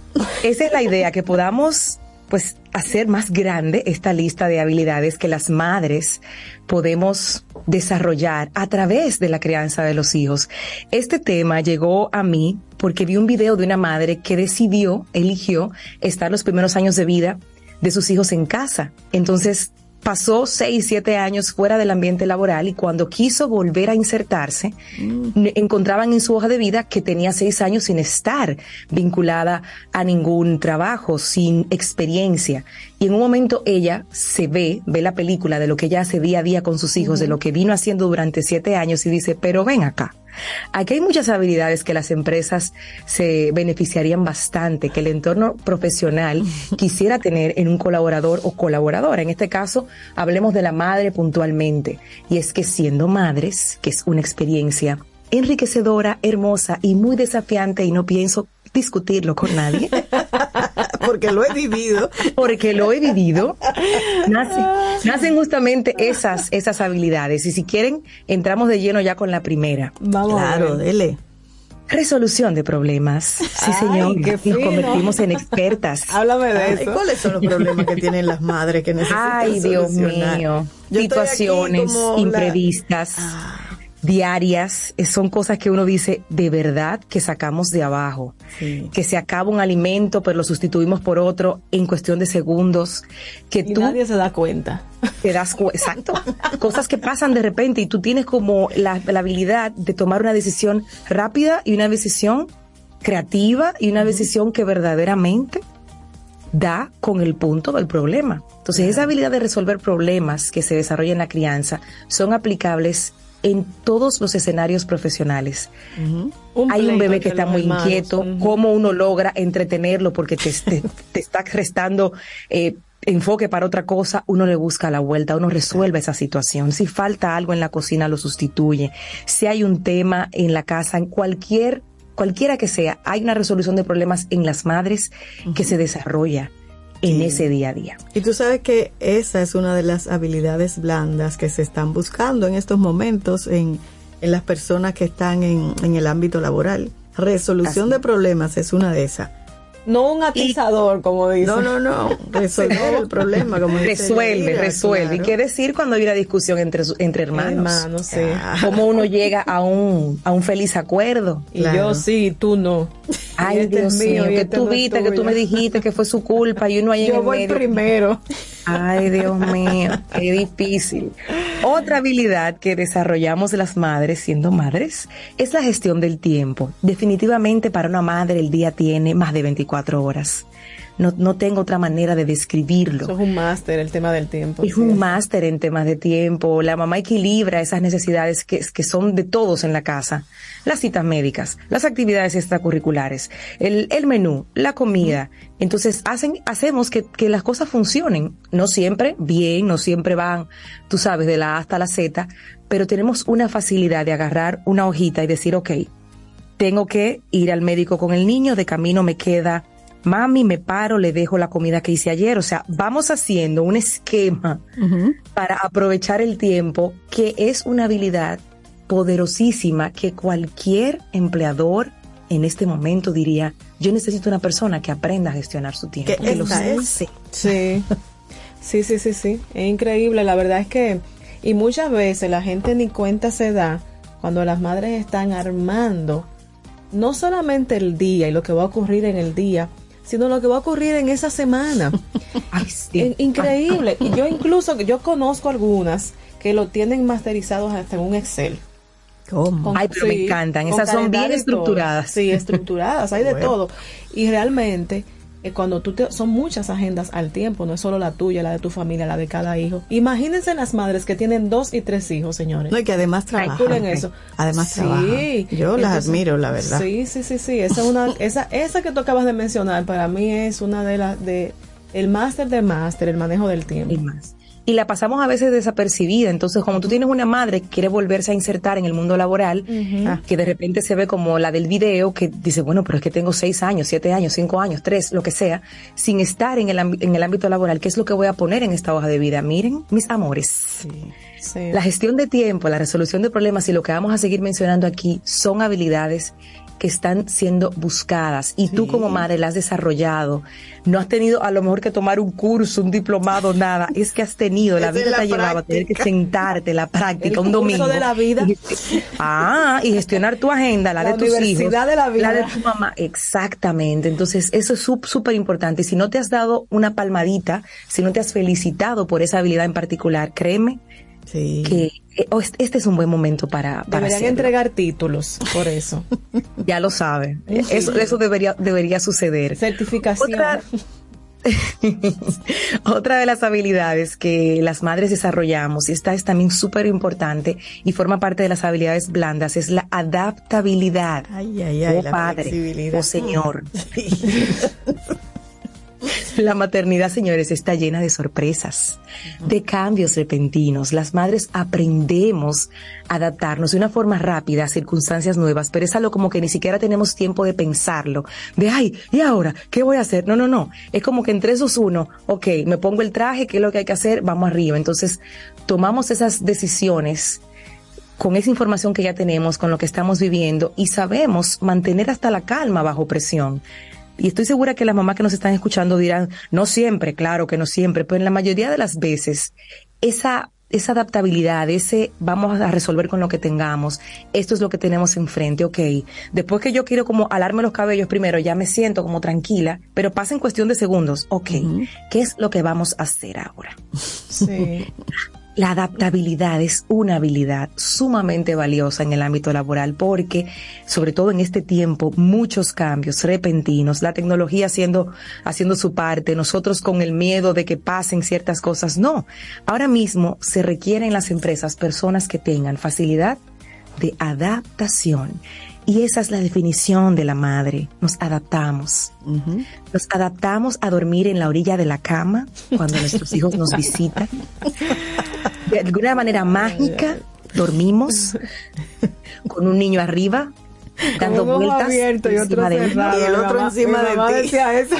Esa es la idea, que podamos pues hacer más grande esta lista de habilidades que las madres podemos desarrollar a través de la crianza de los hijos. Este tema llegó a mí porque vi un video de una madre que decidió, eligió estar los primeros años de vida de sus hijos en casa. Entonces pasó seis, siete años fuera del ambiente laboral y cuando quiso volver a insertarse, n- encontraban en su hoja de vida que tenía seis años sin estar vinculada a ningún trabajo, sin experiencia. Y en un momento ella se ve, ve la película de lo que ella hace día a día con sus hijos, de lo que vino haciendo durante siete años y dice, pero ven acá. Aquí hay muchas habilidades que las empresas se beneficiarían bastante, que el entorno profesional quisiera tener en un colaborador o colaboradora. En este caso, hablemos de la madre puntualmente. Y es que siendo madres, que es una experiencia enriquecedora, hermosa y muy desafiante y no pienso discutirlo con nadie. Porque lo he vivido. Porque lo he vivido. Nace- nacen justamente esas, esas habilidades. Y si quieren, entramos de lleno ya con la primera. Vamos Claro, dele. Resolución de problemas. Sí, Ay, señor. qué Nos convertimos en expertas. Háblame de Ay, eso. ¿Cuáles son los problemas que tienen las madres que necesitan Ay, Dios solucionar? mío. Yo Situaciones como la- imprevistas, diarias, eh, son cosas que uno dice de verdad que sacamos de abajo. Sí. Que se acaba un alimento, pero lo sustituimos por otro en cuestión de segundos. Que Y tú nadie se da cuenta. te das exacto cosas que pasan de repente y tú tienes como la, la habilidad de tomar una decisión rápida y una decisión creativa y una decisión que verdaderamente da con el punto del problema. Entonces, esa habilidad de resolver problemas que se desarrolla en la crianza son aplicables en todos los escenarios profesionales. Un Hay un bebé que está muy hermanos. inquieto, Ujú. cómo uno logra entretenerlo porque te, te, te está restando eh, enfoque para otra cosa, uno le busca la vuelta, uno resuelve esa situación. Si falta algo en la cocina, lo sustituye. Si hay un tema en la casa, en cualquier, cualquiera que sea, hay una resolución de problemas en las madres que se desarrolla en Sí. ese día a día. Y tú sabes que esa es una de las habilidades blandas que se están buscando en estos momentos en, en las personas que están en, en el ámbito laboral. Resolución Así. de problemas es una de esas. No un atizador, como dice. No, no, no. Resolver el problema, como dice Resuelve, resuelve. ¿Y qué decir cuando hay una discusión entre, entre hermanos? Hermano, sí. Cómo uno llega a un, a un feliz acuerdo. Y Claro. yo sí, tú no. Ay, este Dios mío, que este tú no viste, que tú me dijiste que fue su culpa y uno ahí en Yo el voy medio. primero. Ay, Dios mío, qué difícil. Otra habilidad que desarrollamos las madres siendo madres es la gestión del tiempo. Definitivamente para una madre el día tiene más de 24 horas. No, no tengo otra manera de describirlo. Eso es un máster, el tema del tiempo. Es sí. un máster en temas de tiempo. La mamá equilibra esas necesidades que, que son de todos en la casa. Las citas médicas, las actividades extracurriculares, el, el menú, la comida. Entonces hacen, hacemos que, que las cosas funcionen. No siempre bien, no siempre van, tú sabes, de la A hasta la Z, pero tenemos una facilidad de agarrar una hojita y decir, ok, tengo que ir al médico con el niño, de camino me queda mami, me paro, le dejo la comida que hice ayer. O sea, vamos haciendo un esquema para aprovechar el tiempo, que es una habilidad poderosísima que cualquier empleador en este momento diría, yo necesito una persona que aprenda a gestionar su tiempo. Que lo esta es. Sí, sí, sí, sí, sí. Es increíble. La verdad es que, y muchas veces la gente ni cuenta se da cuando las madres están armando no solamente el día y lo que va a ocurrir en el día, sino lo que va a ocurrir en esa semana. Ay, sí. Increíble. Y yo incluso, yo conozco algunas que lo tienen masterizados hasta en un Excel. ¿Cómo? Ay, pero me encantan. Esas son bien todo. estructuradas. Sí, estructuradas, hay de todo. Y realmente, cuando tú te, son muchas agendas al tiempo, no es solo la tuya, la de tu familia, la de cada hijo. Imagínense las madres que tienen dos y tres hijos, señores. No, y que además trabajan. Calculen eso. Además Sí. trabajan. Yo las Entonces, admiro, la verdad. Sí, sí, sí, sí. Esa, es una, esa, esa que tú acabas de mencionar, para mí es una de las, de, el máster de máster, el manejo del tiempo. Y más. Y la pasamos a veces desapercibida. Entonces, como tú tienes una madre que quiere volverse a insertar en el mundo laboral, Ujú. que de repente se ve como la del video, que dice, bueno, pero es que tengo seis años, siete años, cinco años, tres, lo que sea, sin estar en el, en el ámbito laboral, ¿qué es lo que voy a poner en esta hoja de vida? Miren, mis amores. Sí. La gestión de tiempo, la resolución de problemas y lo que vamos a seguir mencionando aquí son habilidades que están siendo buscadas y tú como madre las has desarrollado. No has tenido a lo mejor que tomar un curso, un diplomado, nada. Es que has tenido, la vida la te ha llevado a tener que sentarte, la práctica, El un domingo. de la vida. Y- ah, y gestionar tu agenda, la, La de tus hijos. de la vida. La de tu mamá. Exactamente. Entonces, eso es súper importante. Si no te has dado una palmadita, si no te has felicitado por esa habilidad en particular, créeme que este este es un buen momento para, para Deberían hacerlo. entregar títulos por eso. Ya lo sabe. Sí. Eso, eso debería, debería suceder. Certificación. Otra, otra de las habilidades que las madres desarrollamos, y esta es también súper importante y forma parte de las habilidades blandas, es la adaptabilidad. Ay, ay, ay, oh la padre, flexibilidad. oh señor. La maternidad, señores, está llena de sorpresas, de cambios repentinos. Las madres aprendemos a adaptarnos de una forma rápida a circunstancias nuevas, pero es algo como que ni siquiera tenemos tiempo de pensarlo. De, ay, ¿y ahora? ¿Qué voy a hacer? No, no, no. Es como que en 3, 2, 1, ok, me pongo el traje, ¿qué es lo que hay que hacer? Vamos arriba. Entonces, tomamos esas decisiones con esa información que ya tenemos, con lo que estamos viviendo y sabemos mantener hasta la calma bajo presión. Y estoy segura que las mamás que nos están escuchando dirán, no siempre, claro que no siempre, pero en la mayoría de las veces, esa, esa adaptabilidad, ese vamos a resolver con lo que tengamos, esto es lo que tenemos enfrente, ok. Después que yo quiero como alarme los cabellos primero, ya me siento como tranquila, pero pasa en cuestión de segundos, ok. ¿Qué es lo que vamos a hacer ahora? Sí. La adaptabilidad es una habilidad sumamente valiosa en el ámbito laboral porque, sobre todo en este tiempo, muchos cambios repentinos, la tecnología haciendo, haciendo su parte, nosotros con el miedo de que pasen ciertas cosas, no. Ahora mismo se requieren en las empresas personas que tengan facilidad de adaptación. Y esa es la definición de la madre. Nos adaptamos. Nos adaptamos a dormir en la orilla de la cama cuando nuestros hijos nos visitan. De alguna manera mágica, dormimos con un niño arriba, dando Con un ojo vueltas. abierto y otro encima de. Y el otro encima de ti. decía eso.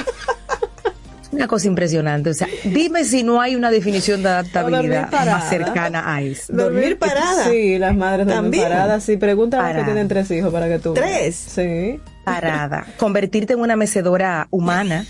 Una cosa impresionante. O sea, dime si no hay una definición de adaptabilidad parada. más cercana a eso. Dormir parada. Sí, las madres También. paradas. Sí, pregúntale a las que tienen tres hijos para que tú. ¿Tres? Sí. Parada, convertirte en una mecedora humana,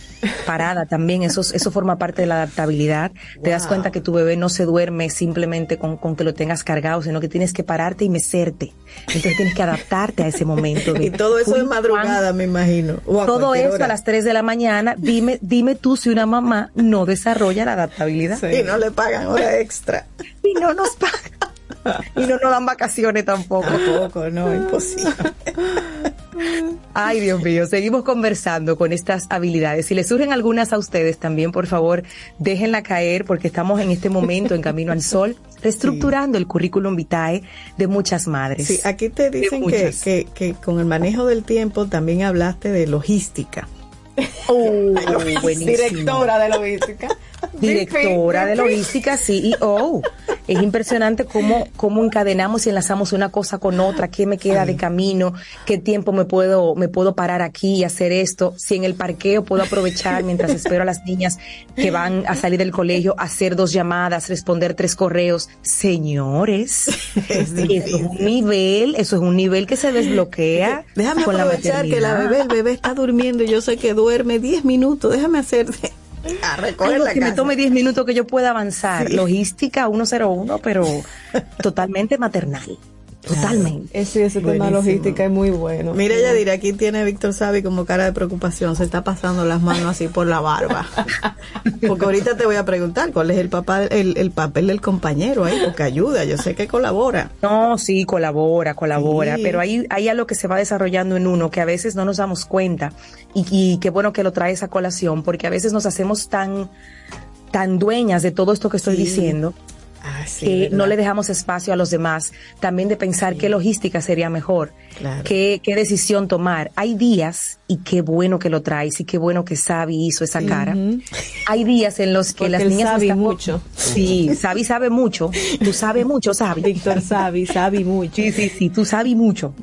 parada también, eso, eso forma parte de la adaptabilidad. Te das cuenta que tu bebé no se duerme simplemente con, con que lo tengas cargado, sino que tienes que pararte y mecerte. Entonces tienes que adaptarte a ese momento. de- Y todo eso de madrugada, me imagino. O a Todo eso hora. a las 3 de la mañana. Dime, dime tú si una mamá no desarrolla la adaptabilidad. Y no le pagan hora extra. Y no nos pagan. Y no nos dan vacaciones tampoco. Tampoco, no, imposible. Ay, Dios mío, seguimos conversando con estas habilidades. Si les surgen algunas a ustedes también, por favor, déjenla caer porque estamos en este momento en Camino al Sol, reestructurando el currículum vitae de muchas madres. Sí, aquí te dicen que, que, que con el manejo del tiempo también hablaste de logística. Oh, buenísimo. Directora de logística. Directora de logística, CEO. Es impresionante cómo, cómo encadenamos y enlazamos una cosa con otra, qué me queda de camino, qué tiempo me puedo, me puedo parar aquí y hacer esto, si en el parqueo puedo aprovechar mientras espero a las niñas que van a salir del colegio, hacer dos llamadas, responder tres correos. Señores, eso es un nivel, eso es un nivel que se desbloquea Déjame con la aprovechar que la bebé, el bebé está durmiendo y yo sé que duerme 10 minutos. Déjame hacer a recoger Algo la que me casa. tome 10 minutos que yo pueda avanzar. Sí. Logística 101, pero totalmente maternal. Totalmente. Ese, ese tema logística es muy bueno. Mira, Yadira, aquí tiene Víctor Sabi como cara de preocupación. Se está pasando las manos así por la barba. Porque ahorita te voy a preguntar cuál es el, papá, el, el papel del compañero ahí, porque ayuda. Yo sé que colabora. No, sí, colabora, colabora, Sí. pero hay, hay algo que se va desarrollando en uno que a veces no nos damos cuenta y, y qué bueno que lo traes a colación porque a veces nos hacemos tan, tan dueñas de todo esto que estoy Sí. diciendo Ah, sí, que ¿verdad? no le dejamos espacio a los demás, también de pensar qué logística sería mejor, Claro. qué, qué decisión tomar. Hay días, y qué bueno que lo traes, y qué bueno que Sabi hizo esa cara. Hay días en los que Porque las niñas están- mucho. Sí, Sabi sabe mucho. Tú sabes mucho, Sabi. Víctor sabe, sabe mucho. Sí, sí, sí, tú sabes mucho.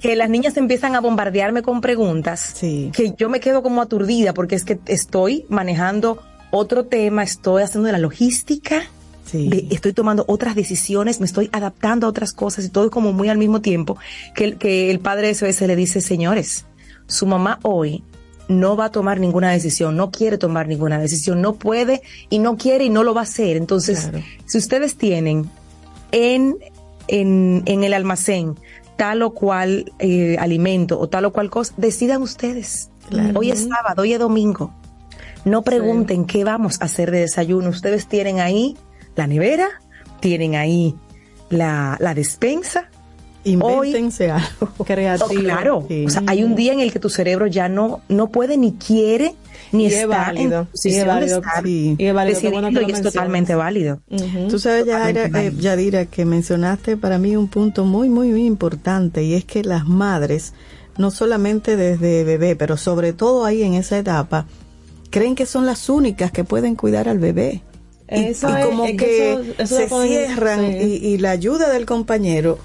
que las niñas empiezan a bombardearme con preguntas Sí. que yo me quedo como aturdida porque es que estoy manejando otro tema, estoy haciendo la logística, Sí. de- estoy tomando otras decisiones, me estoy adaptando a otras cosas y todo como muy al mismo tiempo que el, que el padre de SOS le dice, señores, su mamá hoy no va a tomar ninguna decisión, no quiere tomar ninguna decisión, no puede y no quiere y no lo va a hacer. Entonces, Claro. si ustedes tienen en, en, en el almacén tal o cual eh, alimento o tal o cual cosa, decidan ustedes. Hoy es sábado, hoy es domingo. No pregunten qué vamos a hacer de desayuno. Ustedes tienen ahí la nevera, tienen ahí la, la despensa. Invéntense algo. Oh, Creativo. claro, Sí. o sea, hay un día en el que tu cerebro ya no, no puede ni quiere ni Y es está válido, en y es de válido, estar sí. Y es válido, qué bueno que decidiendo lo y es totalmente válido. Ujú. Tú sabes, Yadira, eh. Yadira, que mencionaste para mí un punto muy, muy, muy importante y es que las madres, no solamente desde bebé, pero sobre todo ahí en esa etapa, creen que son las únicas que pueden cuidar al bebé. Y- Eso y, es- como es que que, eso- eso se cierran sí. y, y la ayuda del compañero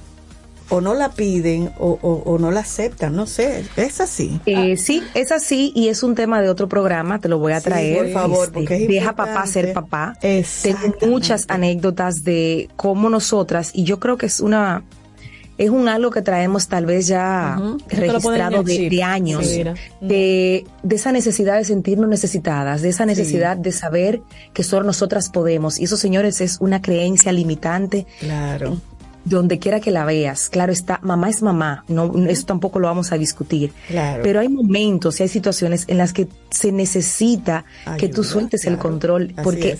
o no la piden o, o- o no la aceptan, no sé, es así. Eh, sí, es así y es un tema de otro programa, te lo voy a Sí, traer. por favor, este, porque es deja papá ser papá. Tengo muchas anécdotas de cómo nosotras, y yo creo que es una, es un algo que traemos tal vez ya registrado de, años, Sí, de, de esa necesidad de sentirnos necesitadas, de esa necesidad de saber que solo nosotras podemos. Y eso, señores, es una creencia limitante Claro. donde quiera que la veas. Claro está, mamá es mamá, no, eso tampoco lo vamos a discutir. Claro. Pero hay momentos y hay situaciones en las que se necesita que tú sueltes el control, porque.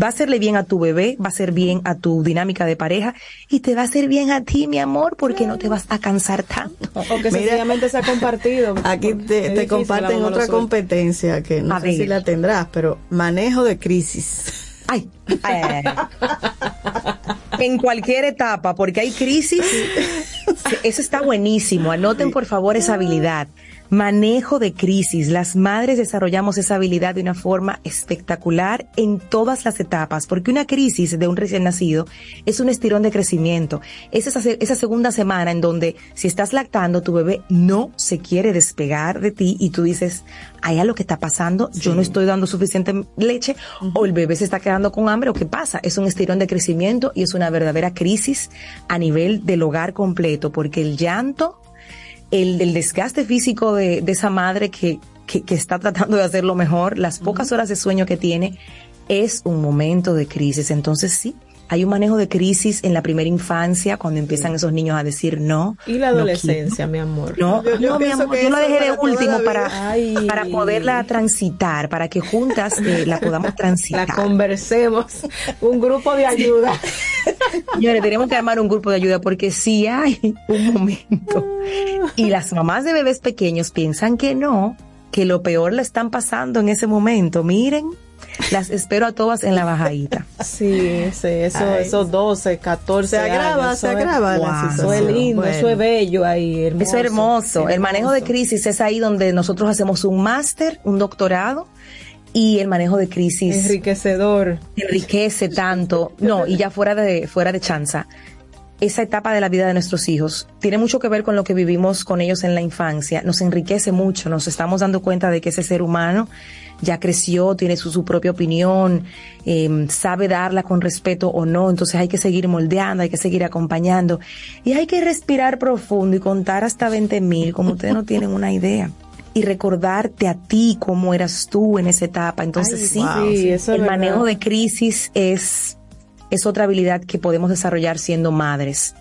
Va a hacerle bien a tu bebé, va a ser bien a tu dinámica de pareja y te va a hacer bien a ti, mi amor, porque no te vas a cansar tanto. O que sencillamente se ha compartido. Aquí te, comparten otra competencia que no A sé si la tendrás, pero manejo de crisis. Ay, ay. en cualquier etapa, porque hay crisis. Eso está buenísimo. Anoten por favor esa habilidad. Manejo de crisis. Las madres desarrollamos esa habilidad de una forma espectacular en todas las etapas, porque una crisis de un recién nacido es un estirón de crecimiento. Es esa, se- esa segunda semana en donde si estás lactando, tu bebé no se quiere despegar de ti y tú dices, hay algo que está pasando, yo no estoy dando suficiente leche o el bebé se está quedando con hambre o qué pasa. Es un estirón de crecimiento y es una verdadera crisis a nivel del hogar completo, porque el llanto el del desgaste físico de, de esa madre que, que, que está tratando de hacerlo mejor, las pocas horas de sueño que tiene, es un momento de crisis. Entonces sí, hay un manejo de crisis en la primera infancia, cuando empiezan esos niños a decir no. Y la no adolescencia, mi amor. no, Yo- yo no, mi amor, yo la dejé de último la para, para poderla transitar, para que juntas eh, la podamos La transitar. conversemos. Un grupo de ayuda. Señores, tenemos que armar un grupo de ayuda porque sí hay un momento. Y las mamás de bebés pequeños piensan que no, que lo peor la están pasando en ese momento. Miren, las espero a todas en la bajadita. Sí, sí, eso, Ay. esos 12, 14 Se agrava, años, se eso es- agrava Wow. la Eso es lindo, Bueno. eso es bello ahí, hermoso. Eso es hermoso. El manejo de Hermoso. crisis es ahí donde nosotros hacemos un máster, un doctorado y el manejo de crisis Enriquecedor. enriquece tanto. No, y ya fuera de, fuera de chanza. Esa etapa de la vida de nuestros hijos tiene mucho que ver con lo que vivimos con ellos en la infancia. Nos enriquece mucho. Nos estamos dando cuenta de que ese ser humano ya creció, tiene su, su propia opinión, eh, sabe darla con respeto o no. Entonces hay que seguir moldeando, hay que seguir acompañando. Y hay que respirar profundo y contar hasta 20 mil, como ustedes no tienen una idea. Y recordarte a ti cómo eras tú en esa etapa. Entonces Ay, sí, wow, sí, el verdad. manejo de crisis es, es otra habilidad que podemos desarrollar siendo madres.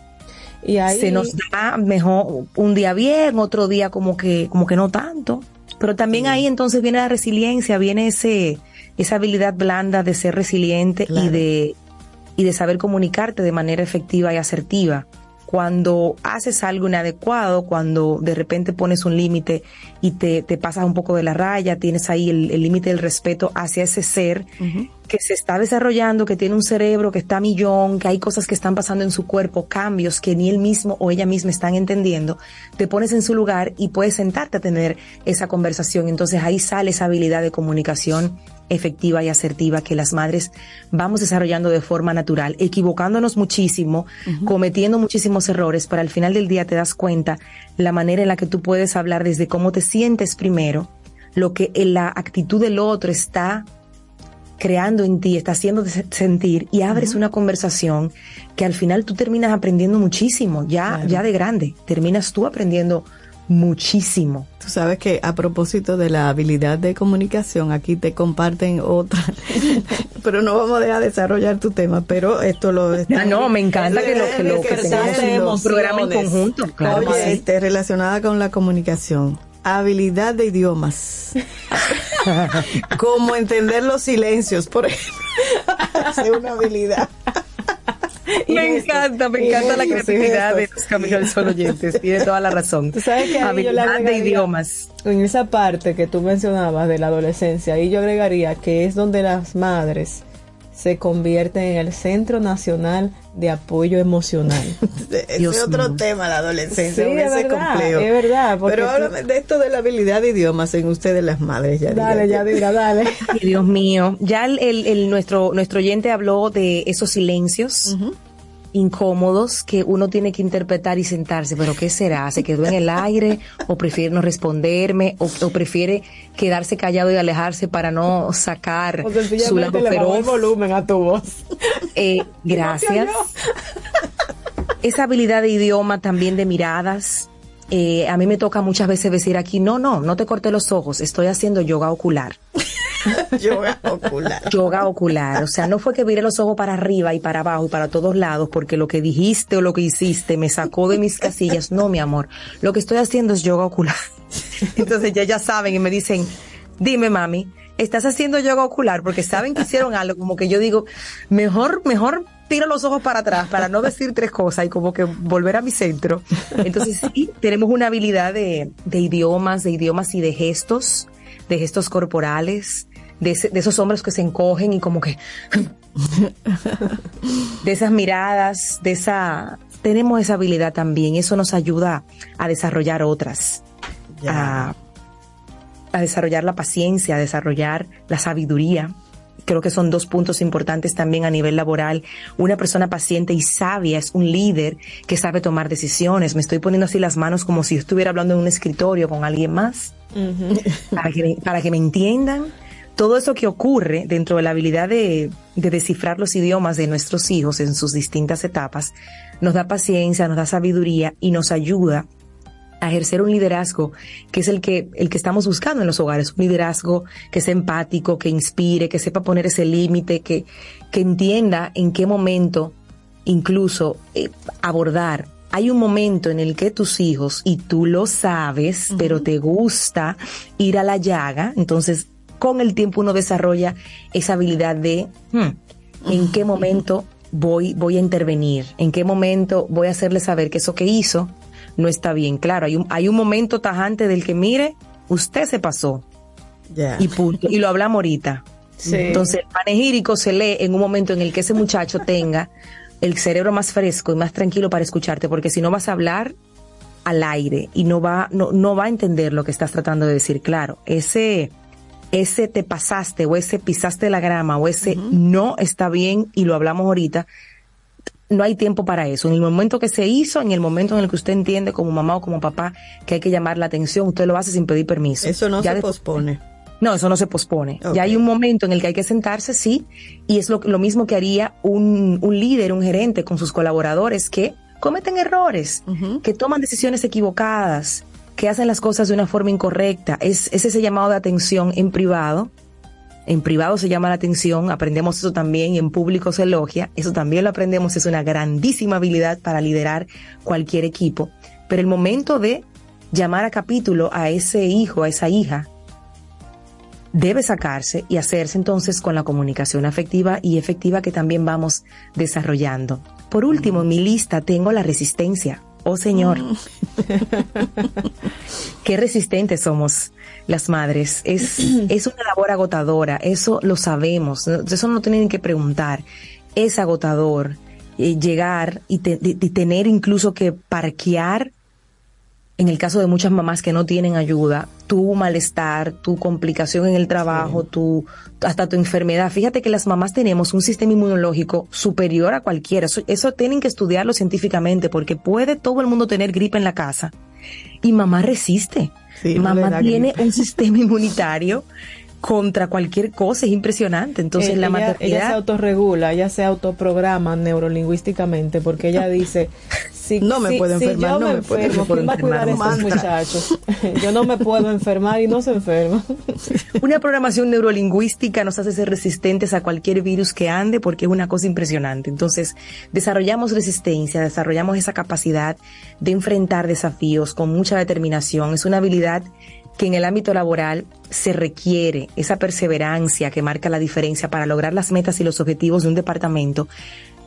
Y ahí- se nos da mejor un día bien, otro día como que, como que no tanto. Pero también ahí entonces viene la resiliencia, viene ese, esa habilidad blanda de ser resiliente y de, y de saber comunicarte de manera efectiva y asertiva. Cuando haces algo inadecuado, cuando de repente pones un límite y te, te pasas un poco de la raya, tienes ahí el límite del respeto hacia ese ser que se está desarrollando, que tiene un cerebro que está a millón, que hay cosas que están pasando en su cuerpo, cambios que ni él mismo o ella misma están entendiendo, te pones en su lugar y puedes sentarte a tener esa conversación. Entonces ahí sale esa habilidad de comunicación efectiva y asertiva que las madres vamos desarrollando de forma natural, equivocándonos muchísimo, cometiendo muchísimos errores, pero al final del día te das cuenta la manera en la que tú puedes hablar desde cómo te sientes primero, lo que en la actitud del otro está creando en ti, está haciendo sentir y abres una conversación que al final tú terminas aprendiendo muchísimo, ya, ya de grande, terminas tú aprendiendo muchísimo. Tú sabes que a propósito de la habilidad de comunicación, aquí te comparten otra, pero no vamos a dejar de desarrollar tu tema, pero esto lo... Ah, no, me encanta que lo que, lo, que tengamos un programa en conjunto. Claro Oye, que sí. este, relacionada con la comunicación. Habilidad de idiomas. Como entender los silencios, por ejemplo. Es una habilidad. Me encanta, me encanta la creatividad de los Camino al Sol oyentes. Tiene toda la razón. Tú sabes que Habilidad de idiomas. En esa parte que tú mencionabas de la adolescencia, ahí yo agregaría que es donde las madres se convierten en el Centro Nacional de Apoyo Emocional. Ese es otro mío. tema, la adolescencia. Sí, un es ese verdad, complejo. es verdad, Pero tú- háblame de esto de la habilidad de idiomas en ustedes las madres. Ya Dale, ya diga, dale. Ay, Dios mío. Ya el, el- el- nuestro, nuestro oyente habló de esos silencios incómodos que uno tiene que interpretar y sentarse. Pero ¿qué será? ¿Se quedó en el aire? ¿O prefiere no responderme? ¿O, o prefiere quedarse callado y alejarse para no sacar su lado le bajó el feroz? volumen a tu voz. Eh, gracias. Esa habilidad de idioma, también de miradas. Eh, a mí me toca muchas veces decir aquí, no, no, no te corté los ojos, estoy haciendo yoga ocular. yoga ocular. Yoga ocular. O sea, no fue que viré los ojos para arriba y para abajo y para todos lados porque lo que dijiste o lo que hiciste me sacó de mis casillas. No, mi amor. Lo que estoy haciendo es yoga ocular. Entonces ya ya saben y me dicen, dime mami, ¿estás haciendo yoga ocular? Porque saben que hicieron algo como que yo digo, mejor, mejor tiro los ojos para atrás para no decir tres cosas y como que volver a mi centro. Entonces sí, tenemos una habilidad de, de idiomas, de idiomas y de gestos, de gestos corporales, de, ese- de esos hombros que se encogen y como que de esas miradas, de esa tenemos esa habilidad también, eso nos ayuda a desarrollar otras, a, a desarrollar la paciencia, a desarrollar la sabiduría. Creo que son dos puntos importantes también a nivel laboral. Una persona paciente y sabia es un líder que sabe tomar decisiones. Me estoy poniendo así las manos como si estuviera hablando en un escritorio con alguien más para que, me- para que me entiendan. Todo eso que ocurre dentro de la habilidad de, de descifrar los idiomas de nuestros hijos en sus distintas etapas nos da paciencia, nos da sabiduría y nos ayuda a ejercer un liderazgo que es el que, el que estamos buscando en los hogares, un liderazgo que sea empático, que inspire, que sepa poner ese límite, que, que entienda en qué momento incluso eh, abordar. Hay un momento en el que tus hijos, y tú lo sabes, pero te gusta ir a la llaga, entonces con el tiempo uno desarrolla esa habilidad de hmm, en qué momento voy, voy a intervenir, en qué momento voy a hacerle saber que eso que hizo no está bien. Claro, hay un, hay un momento tajante del que mire, usted se pasó. Y punto. Y lo hablamos ahorita. Sí. Entonces, el panegírico se lee en un momento en el que ese muchacho tenga el cerebro más fresco y más tranquilo para escucharte, porque si no vas a hablar al aire y no va, no, no va a entender lo que estás tratando de decir. Claro, ese, ese te pasaste o ese pisaste la grama o ese no está bien y lo hablamos ahorita. No hay tiempo para eso. En el momento que se hizo, en el momento en el que usted entiende como mamá o como papá que hay que llamar la atención, usted lo hace sin pedir permiso. Eso no Ya se después- pospone. no, eso no se pospone. Ya hay un momento en el que hay que sentarse, sí, y es lo, lo mismo que haría un, un líder, un gerente con sus colaboradores que cometen errores, que toman decisiones equivocadas, que hacen las cosas de una forma incorrecta. Es, es ese llamado de atención en privado En privado se llama la atención, aprendemos eso también y en público se elogia, eso también lo aprendemos, es una grandísima habilidad para liderar cualquier equipo. Pero el momento de llamar a capítulo a ese hijo, a esa hija, debe sacarse y hacerse entonces con la comunicación afectiva y efectiva que también vamos desarrollando. Por último, en mi lista tengo la resistencia. Oh Señor, qué resistentes somos las madres. Es, es una labor agotadora, eso lo sabemos, eso no tienen que preguntar. Es agotador eh, llegar y, te- y- y tener incluso que parquear en el caso de muchas mamás que no tienen ayuda, tu malestar, tu complicación en el trabajo, tu, hasta tu enfermedad. Fíjate que las mamás tenemos un sistema inmunológico superior a cualquiera. Eso, eso tienen que estudiarlo científicamente porque puede todo el mundo tener gripe en la casa y mamá resiste. Sí, no mamá da tiene un sistema inmunitario contra cualquier cosa, es impresionante. Entonces Eh, la ella, ella maternidad... se autorregula, ella se autoprograma neurolingüísticamente porque ella dice, si, No me si- puedo si enfermar, yo no me puedo- enfermo, no puedo ¿quién va a cuidar a enfermar? estos muchachos? yo no me puedo enfermar y no se enferma. Una programación neurolingüística nos hace ser resistentes a cualquier virus que ande porque es una cosa impresionante. Entonces, desarrollamos resistencia, desarrollamos esa capacidad de enfrentar desafíos con mucha determinación. Es una habilidad que en el ámbito laboral se requiere, esa perseverancia que marca la diferencia para lograr las metas y los objetivos de un departamento.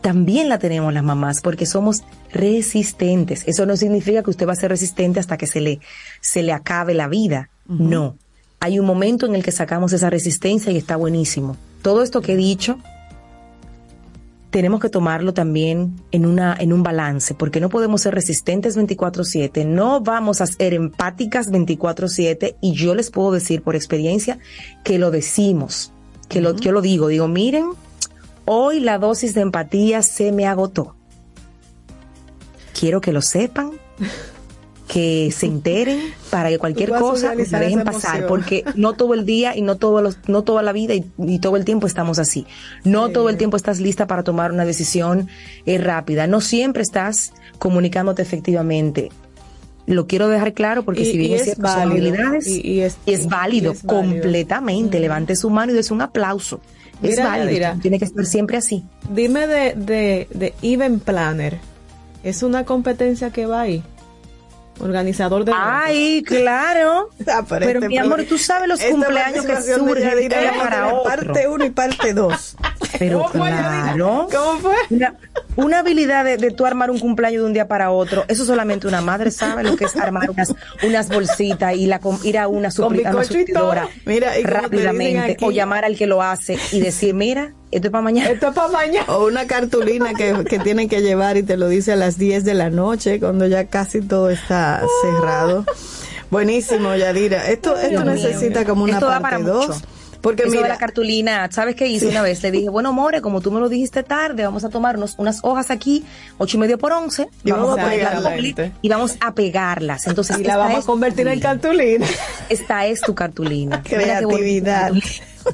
También la tenemos las mamás porque somos resistentes. Eso no significa que usted va a ser resistente hasta que se le, se le acabe la vida. No hay un momento en el que sacamos esa resistencia y está buenísimo. Todo esto que he dicho, tenemos que tomarlo también en, una, en un balance, porque no podemos ser resistentes 24/7, no vamos a ser empáticas 24/7 y yo les puedo decir por experiencia que lo decimos, que lo, yo lo digo, digo, miren, hoy la dosis de empatía se me agotó. Quiero que lo sepan, que se enteren para que cualquier cosa dejen pasar, emoción. porque no todo el día y no, todos los, no toda la vida y, y todo el tiempo estamos así. No todo el tiempo estás lista para tomar una decisión eh, rápida. No siempre estás comunicándote efectivamente. Lo quiero dejar claro porque Y- si bien y es cierto, válido, y- y es- es válido es válido. completamente. Levante su mano y des un aplauso. Es válido. Tiene que ser siempre así. Dime de, de, de Event Planner. ¿Es una competencia que va ahí? Organizador de... Ay, claro. Pero, este mi amor, tú sabes los cumpleaños que surgen de un Yadira para otro. Parte 1 y parte 2. Pero claro. ¿Cómo fue? Una, una habilidad de, de tú armar un cumpleaños de un día para otro, eso solamente una madre sabe lo que es armar unas, unas bolsitas y la, ir a una, supli- a una Mira, y rápidamente aquí- o llamar al que lo hace y decir, mira, esto es para mañana. Esto es para mañana. O una cartulina que, que tienen que llevar y te lo dice a las 10 de la noche, cuando ya casi todo está cerrado. Buenísimo, Yadira. Esto, esto Dios mío. necesita como una Esto parte para 2. mucho. Porque Eso de mira, la cartulina, ¿sabes qué hice una vez? Le dije, bueno, More, como tú me lo dijiste tarde, vamos a tomarnos unas hojas aquí, ocho y medio por once, Y vamos, vamos a ponerlas y vamos a pegarlas. Entonces, Y la esta vamos a es tu convertir en cartulina. Esta es tu cartulina. Mira creatividad.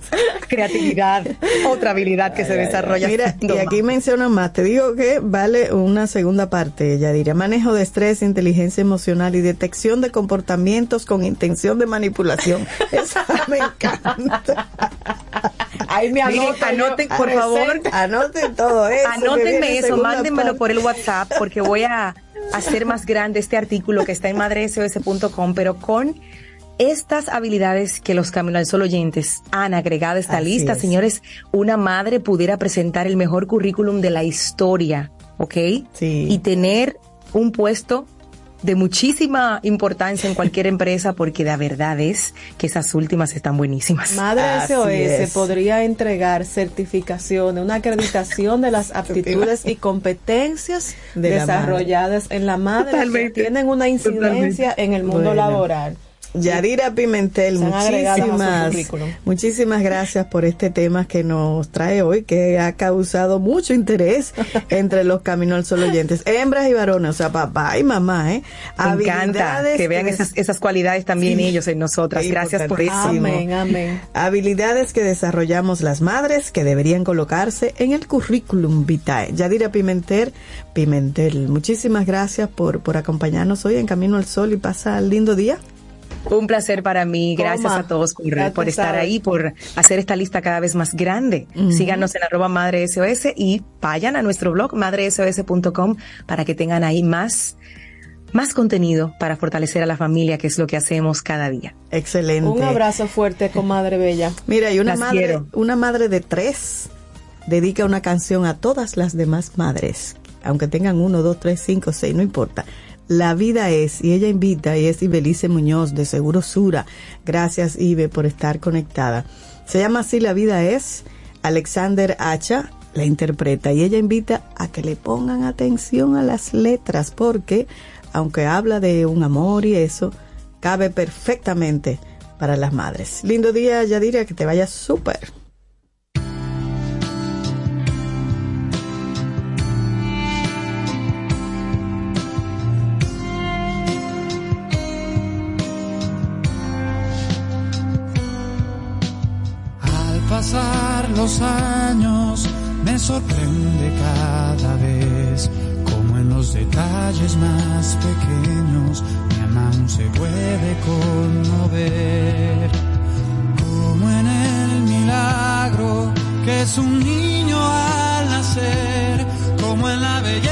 Creatividad, otra habilidad que se desarrolla. Mira, y aquí mencionan más. Te digo que vale una segunda parte, Yadira. Manejo de estrés, inteligencia emocional y detección de comportamientos con intención de manipulación. Esa me encanta. Ahí me anoten, yo, por favor. Anoten todo eso. Anótenme eso, mándenmelo parte. por el WhatsApp porque voy a hacer más grande este artículo que está en madresos.com, pero con estas habilidades que los Camino al Sol oyentes han agregado a esta Así lista, es. señores, una madre pudiera presentar el mejor currículum de la historia, ¿ok? Sí. Y tener un puesto de muchísima importancia en cualquier empresa porque la verdad es que esas últimas están buenísimas. Madre Así SOS es. podría entregar certificaciones, una acreditación de las aptitudes y competencias De la desarrolladas en la madre que Totalmente. tienen una incidencia en el mundo Bueno. laboral. Yadira Pimentel, muchísimas, muchísimas gracias por este tema que nos trae hoy, que ha causado mucho interés entre los Camino al Sol oyentes, hembras y varones, o sea, papá y mamá, ¿eh? Me encanta que vean esas, esas cualidades también Sí. ellos en nosotras. Gracias por eso. Amén, amén. Habilidades que desarrollamos las madres que deberían colocarse en el currículum vitae. Yadira Pimentel, Pimentel, muchísimas gracias por, por acompañarnos hoy en Camino al Sol y pasa lindo día. Un placer para mí. Gracias Toma. a todos por, estar ahí, por hacer esta lista cada vez más grande. Síganos en arroba madre SOS y vayan a nuestro blog madresos.com para que tengan ahí más, más contenido para fortalecer a la familia, que es lo que hacemos cada día. Excelente. Un abrazo fuerte, comadre bella. Mira, y una Las madre, quiero. una madre de tres dedica una canción a todas las demás madres, aunque tengan uno, dos, tres, cinco, seis, no importa. La vida es, y ella invita, y es Ibelice Muñoz de Seguro Sura. Gracias, Ibe, por estar conectada. Se llama así La vida es. Alexander Hacha la interpreta y ella invita a que le pongan atención a las letras porque, aunque habla de un amor y eso, cabe perfectamente para las madres. Lindo día, Yadira, que te vaya súper. Los años me sorprende cada vez como en los detalles más pequeños mi alma aún se puede conmover. Como en el milagro que es un niño al nacer, como en la belleza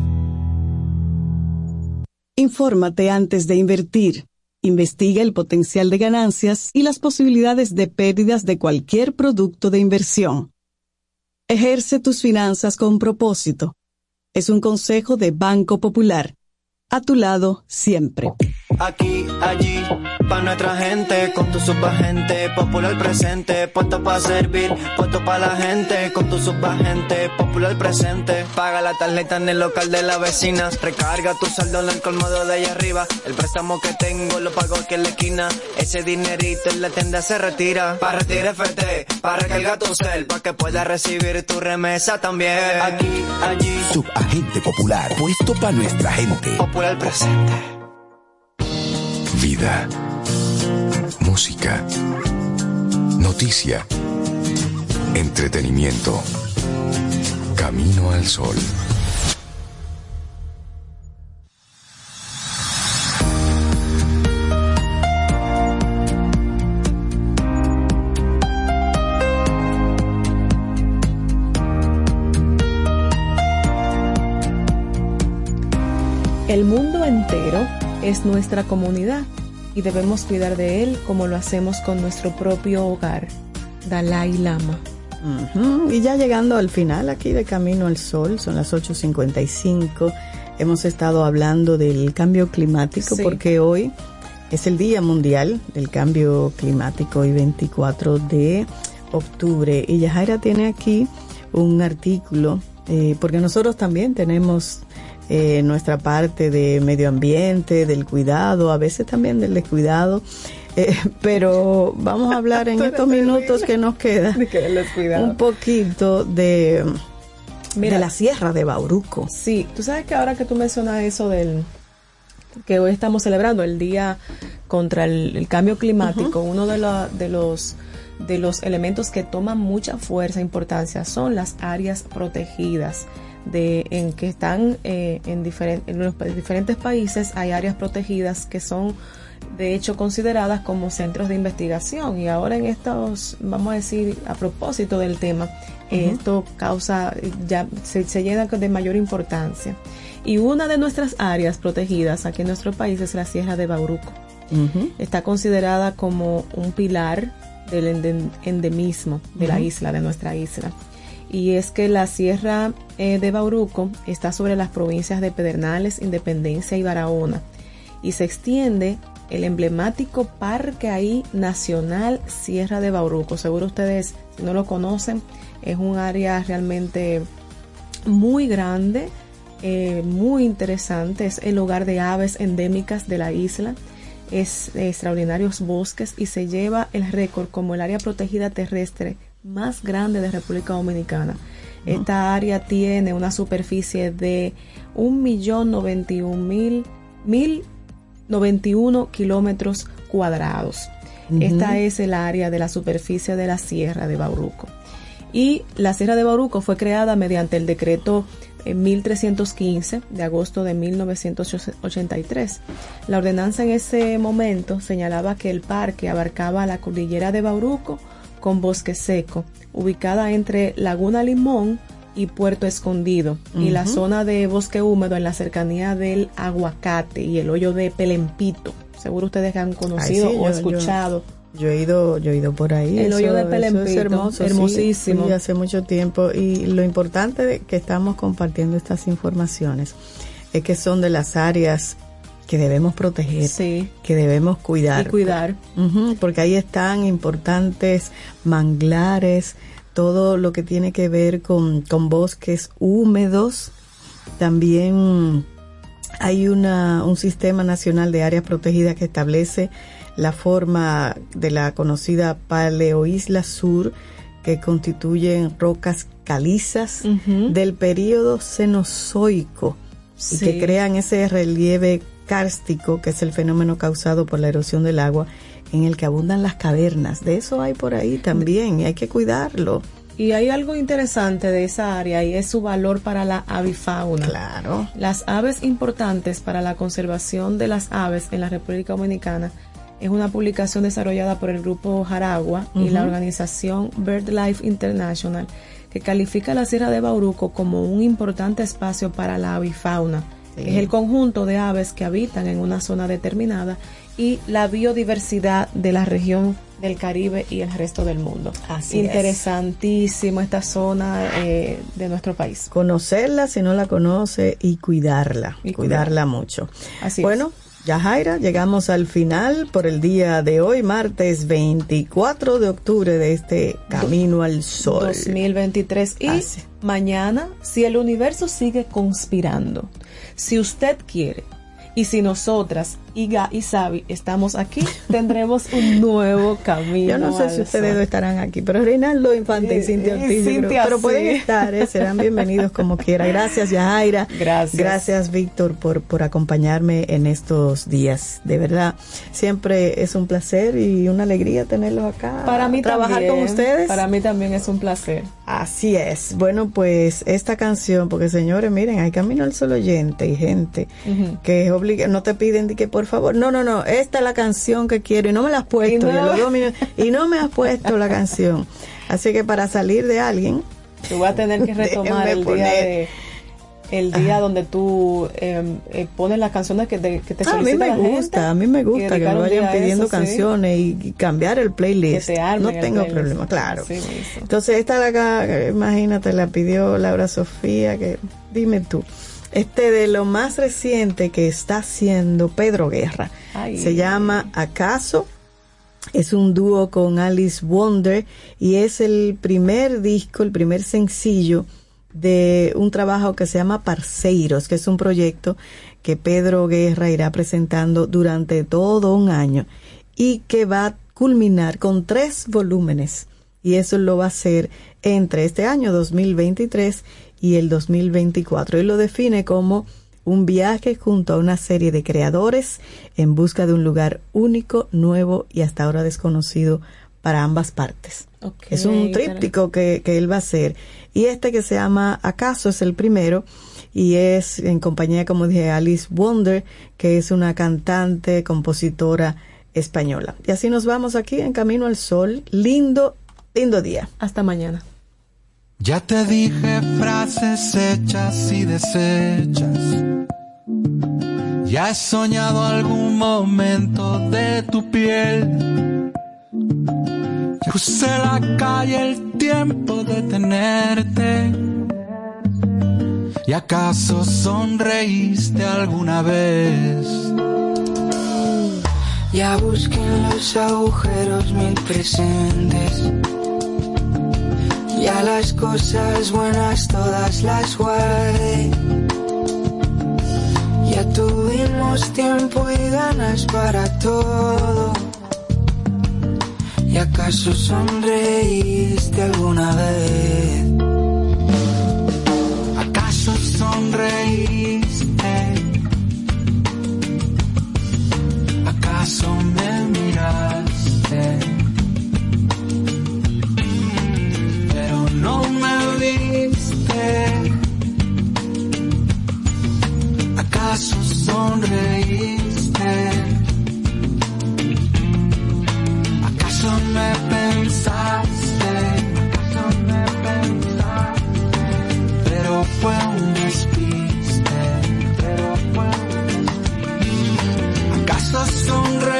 Infórmate antes de invertir. Investiga el potencial de ganancias y las posibilidades de pérdidas de cualquier producto de inversión. Ejerce tus finanzas con propósito. Es un consejo de Banco Popular. A tu lado siempre. Aquí, allí, pa' nuestra gente, con tu subagente, popular presente, puesto pa' servir, puesto pa' la gente, con tu subagente, popular presente. Paga la tarjeta en el local de la vecina, recarga tu saldo en el colmado de allá arriba, el préstamo que tengo lo pago aquí en la esquina, ese dinerito en la tienda se retira, pa' retirar FT, pa' recargar tu cel, pa' que puedas recibir tu remesa también. Aquí, allí, Subagente Popular, puesto para nuestra gente. popular presente. Vida. Música. Noticia. Entretenimiento. Camino al sol. El mundo entero es nuestra comunidad y debemos cuidar de él como lo hacemos con nuestro propio hogar. Dalai Lama. Y ya llegando al final aquí de Camino al Sol, son las 8.55, hemos estado hablando del cambio climático Sí. porque hoy es el Día Mundial del Cambio Climático y 24 de octubre. Y Yajaira tiene aquí un artículo, eh, porque nosotros también tenemos eh, nuestra parte de medio ambiente, del cuidado, a veces también del descuidado. Eh, pero vamos a hablar en estos minutos que nos queda un poquito de, Mira. de la sierra de Bauruco. Sí, tú sabes que ahora que tú mencionas eso del que hoy estamos celebrando el día contra el, el cambio climático, uno de, la- de los de los elementos que toman mucha fuerza e importancia son las áreas protegidas de en que están eh, en, los diferentes países hay áreas protegidas que son de hecho consideradas como centros de investigación. Y ahora en estos vamos a decir a propósito del tema esto causa ya se, se llena de mayor importancia. Y una de nuestras áreas protegidas aquí en nuestro país es la Sierra de Bauruco. Está considerada como un pilar del ende- endemismo de la isla, de nuestra isla. Y es que la Sierra eh, de Bauruco está sobre las provincias de Pedernales, Independencia y Barahona. Y se extiende el emblemático Parque ahí Nacional Sierra de Bauruco. Seguro ustedes, si no lo conocen, es un área realmente muy grande, eh, muy interesante. Es el hogar de aves endémicas de la isla. Es de extraordinarios bosques y se lleva el récord como el área protegida terrestre más grande de República Dominicana. Esta área tiene una superficie de 1.091.091 kilómetros cuadrados. Esta es el área de la superficie de la Sierra de Bauruco. Y la Sierra de Bauruco fue creada mediante el decreto eh, 1315 de agosto de 1983. La ordenanza en ese momento señalaba que el parque abarcaba la cordillera de Bauruco con bosque seco, ubicada entre Laguna Limón y Puerto Escondido, y la zona de bosque húmedo en la cercanía del Aguacate y el hoyo de Pelempito. Seguro ustedes han conocido Ay, sí, o yo- escuchado. Yo he ido, yo he ido por ahí. El hoyo de Pelempito, es hermoso, sí. hermosísimo. Sí, hace mucho tiempo. Y lo importante de que estamos compartiendo estas informaciones es que son de las áreas que debemos proteger, que debemos cuidar. Y cuidar. Porque ahí están importantes manglares todo lo que tiene que ver con, con bosques húmedos. También hay una, un sistema nacional de áreas protegidas que establece la forma de la conocida Paleoisla Sur, que constituyen rocas calizas del período cenozoico y que crean ese relieve que es el fenómeno causado por la erosión del agua, en el que abundan las cavernas. De eso hay por ahí también y hay que cuidarlo. Y hay algo interesante de esa área y es su valor para la avifauna. Claro. Las aves importantes para la conservación de las aves en la República Dominicana es una publicación desarrollada por el grupo Jaragua y la organización BirdLife International que califica la Sierra de Bauruco como un importante espacio para la avifauna. Sí. Es el conjunto de aves que habitan en una zona determinada y la biodiversidad de la región del Caribe y el resto del mundo. Así es. Interesantísimo esta zona eh, de nuestro país. Conocerla si no la conoce y cuidarla, Y cuidarla mucho. Así bueno, ya Jaira, llegamos al final por el día de hoy, martes 24 de octubre de este Camino al Sol. 2023 y Así. mañana si el universo sigue conspirando si usted quiere y si nosotras Iga y Sabi estamos aquí tendremos un nuevo camino Yo no sé si ustedes estarán aquí, pero Reinaldo Infante y Cintia y Ortiz, Cintia, pero pueden estar, ¿eh? serán bienvenidos como quiera. Gracias, Yajaira. Gracias. Gracias, Víctor, por, por acompañarme en estos días. De verdad, siempre es un placer y una alegría tenerlos acá. para mí trabajar también, con ustedes. para mí también es un placer Así es. Bueno, pues esta canción, porque señores, miren, hay camino al solo oyente y gente que es obliga, no te piden de que por favor, no, no, no, esta es la canción que quiero y no me la has puesto, Y no- y, a los dos minutos- y no me has puesto la canción. Así que para salir de alguien, Tú vas a tener que retomar el día de el día donde tú eh, eh, pones las canciones que te, que te a mí me la gente. gusta, a mí me gusta que me vayan pidiendo eso, canciones y, y cambiar el playlist. Que te armen no el tengo playlist. problema, claro. Entonces esta de acá, imagínate, la pidió Laura Sofía, que dime tú. Este de lo más reciente que está haciendo Pedro Guerra. Ay. Se llama ¿Acaso? Es un dúo con Alice Wonder y es el primer disco, el primer sencillo de un trabajo que se llama Parceiros, que es un proyecto que Pedro Guerra irá presentando durante todo un año y que va a culminar con tres volúmenes. Y eso lo va a hacer entre este año 2023 y el 2024. Y lo define como un viaje junto a una serie de creadores en busca de un lugar único, nuevo y hasta ahora desconocido para ambas partes. Es un tríptico que, que él va a hacer. Y este que se llama Acaso es el primero y es en compañía, como dije, Alice Wonder, que es una cantante, compositora española. Y así nos vamos aquí en Camino al Sol. Lindo, lindo día. Hasta mañana. Ya te dije frases hechas y desechas. Ya he soñado algún momento de tu piel. Crucé la calle el tiempo de tenerte. ¿Y acaso sonreíste alguna vez? Ya busqué en los agujeros mil presentes. Ya las cosas buenas todas las guardé. Ya tuvimos tiempo y ganas para todo. ¿Y acaso sonreíste alguna vez? ¿Acaso sonreíste? ¿Acaso me miraste? No me viste. ¿Acaso sonreíste? ¿Acaso me pensaste? ¿Acaso me pensaste? Pero fue un despiste. ¿Acaso sonreíste?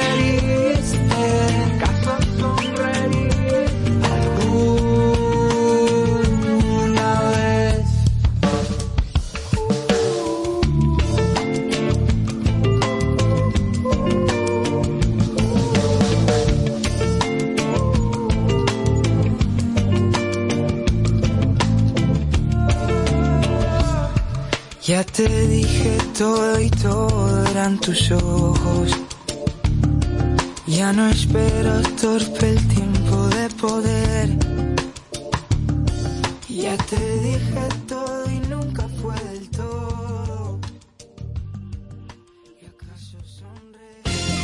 Ya te dije todo y todo eran tus ojos. Ya no espero torpe el tiempo de poder. Ya te dije todo y nunca fue del todo.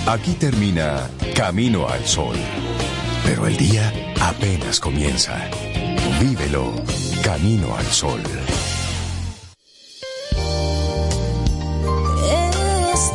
Aquí termina Camino al Sol. Pero el día apenas comienza. Vívelo Camino al Sol.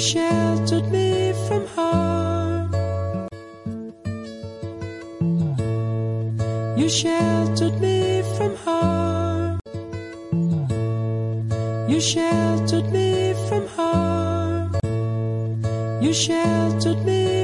sheltered me from harm. You sheltered me from harm. You sheltered me from harm. You sheltered me.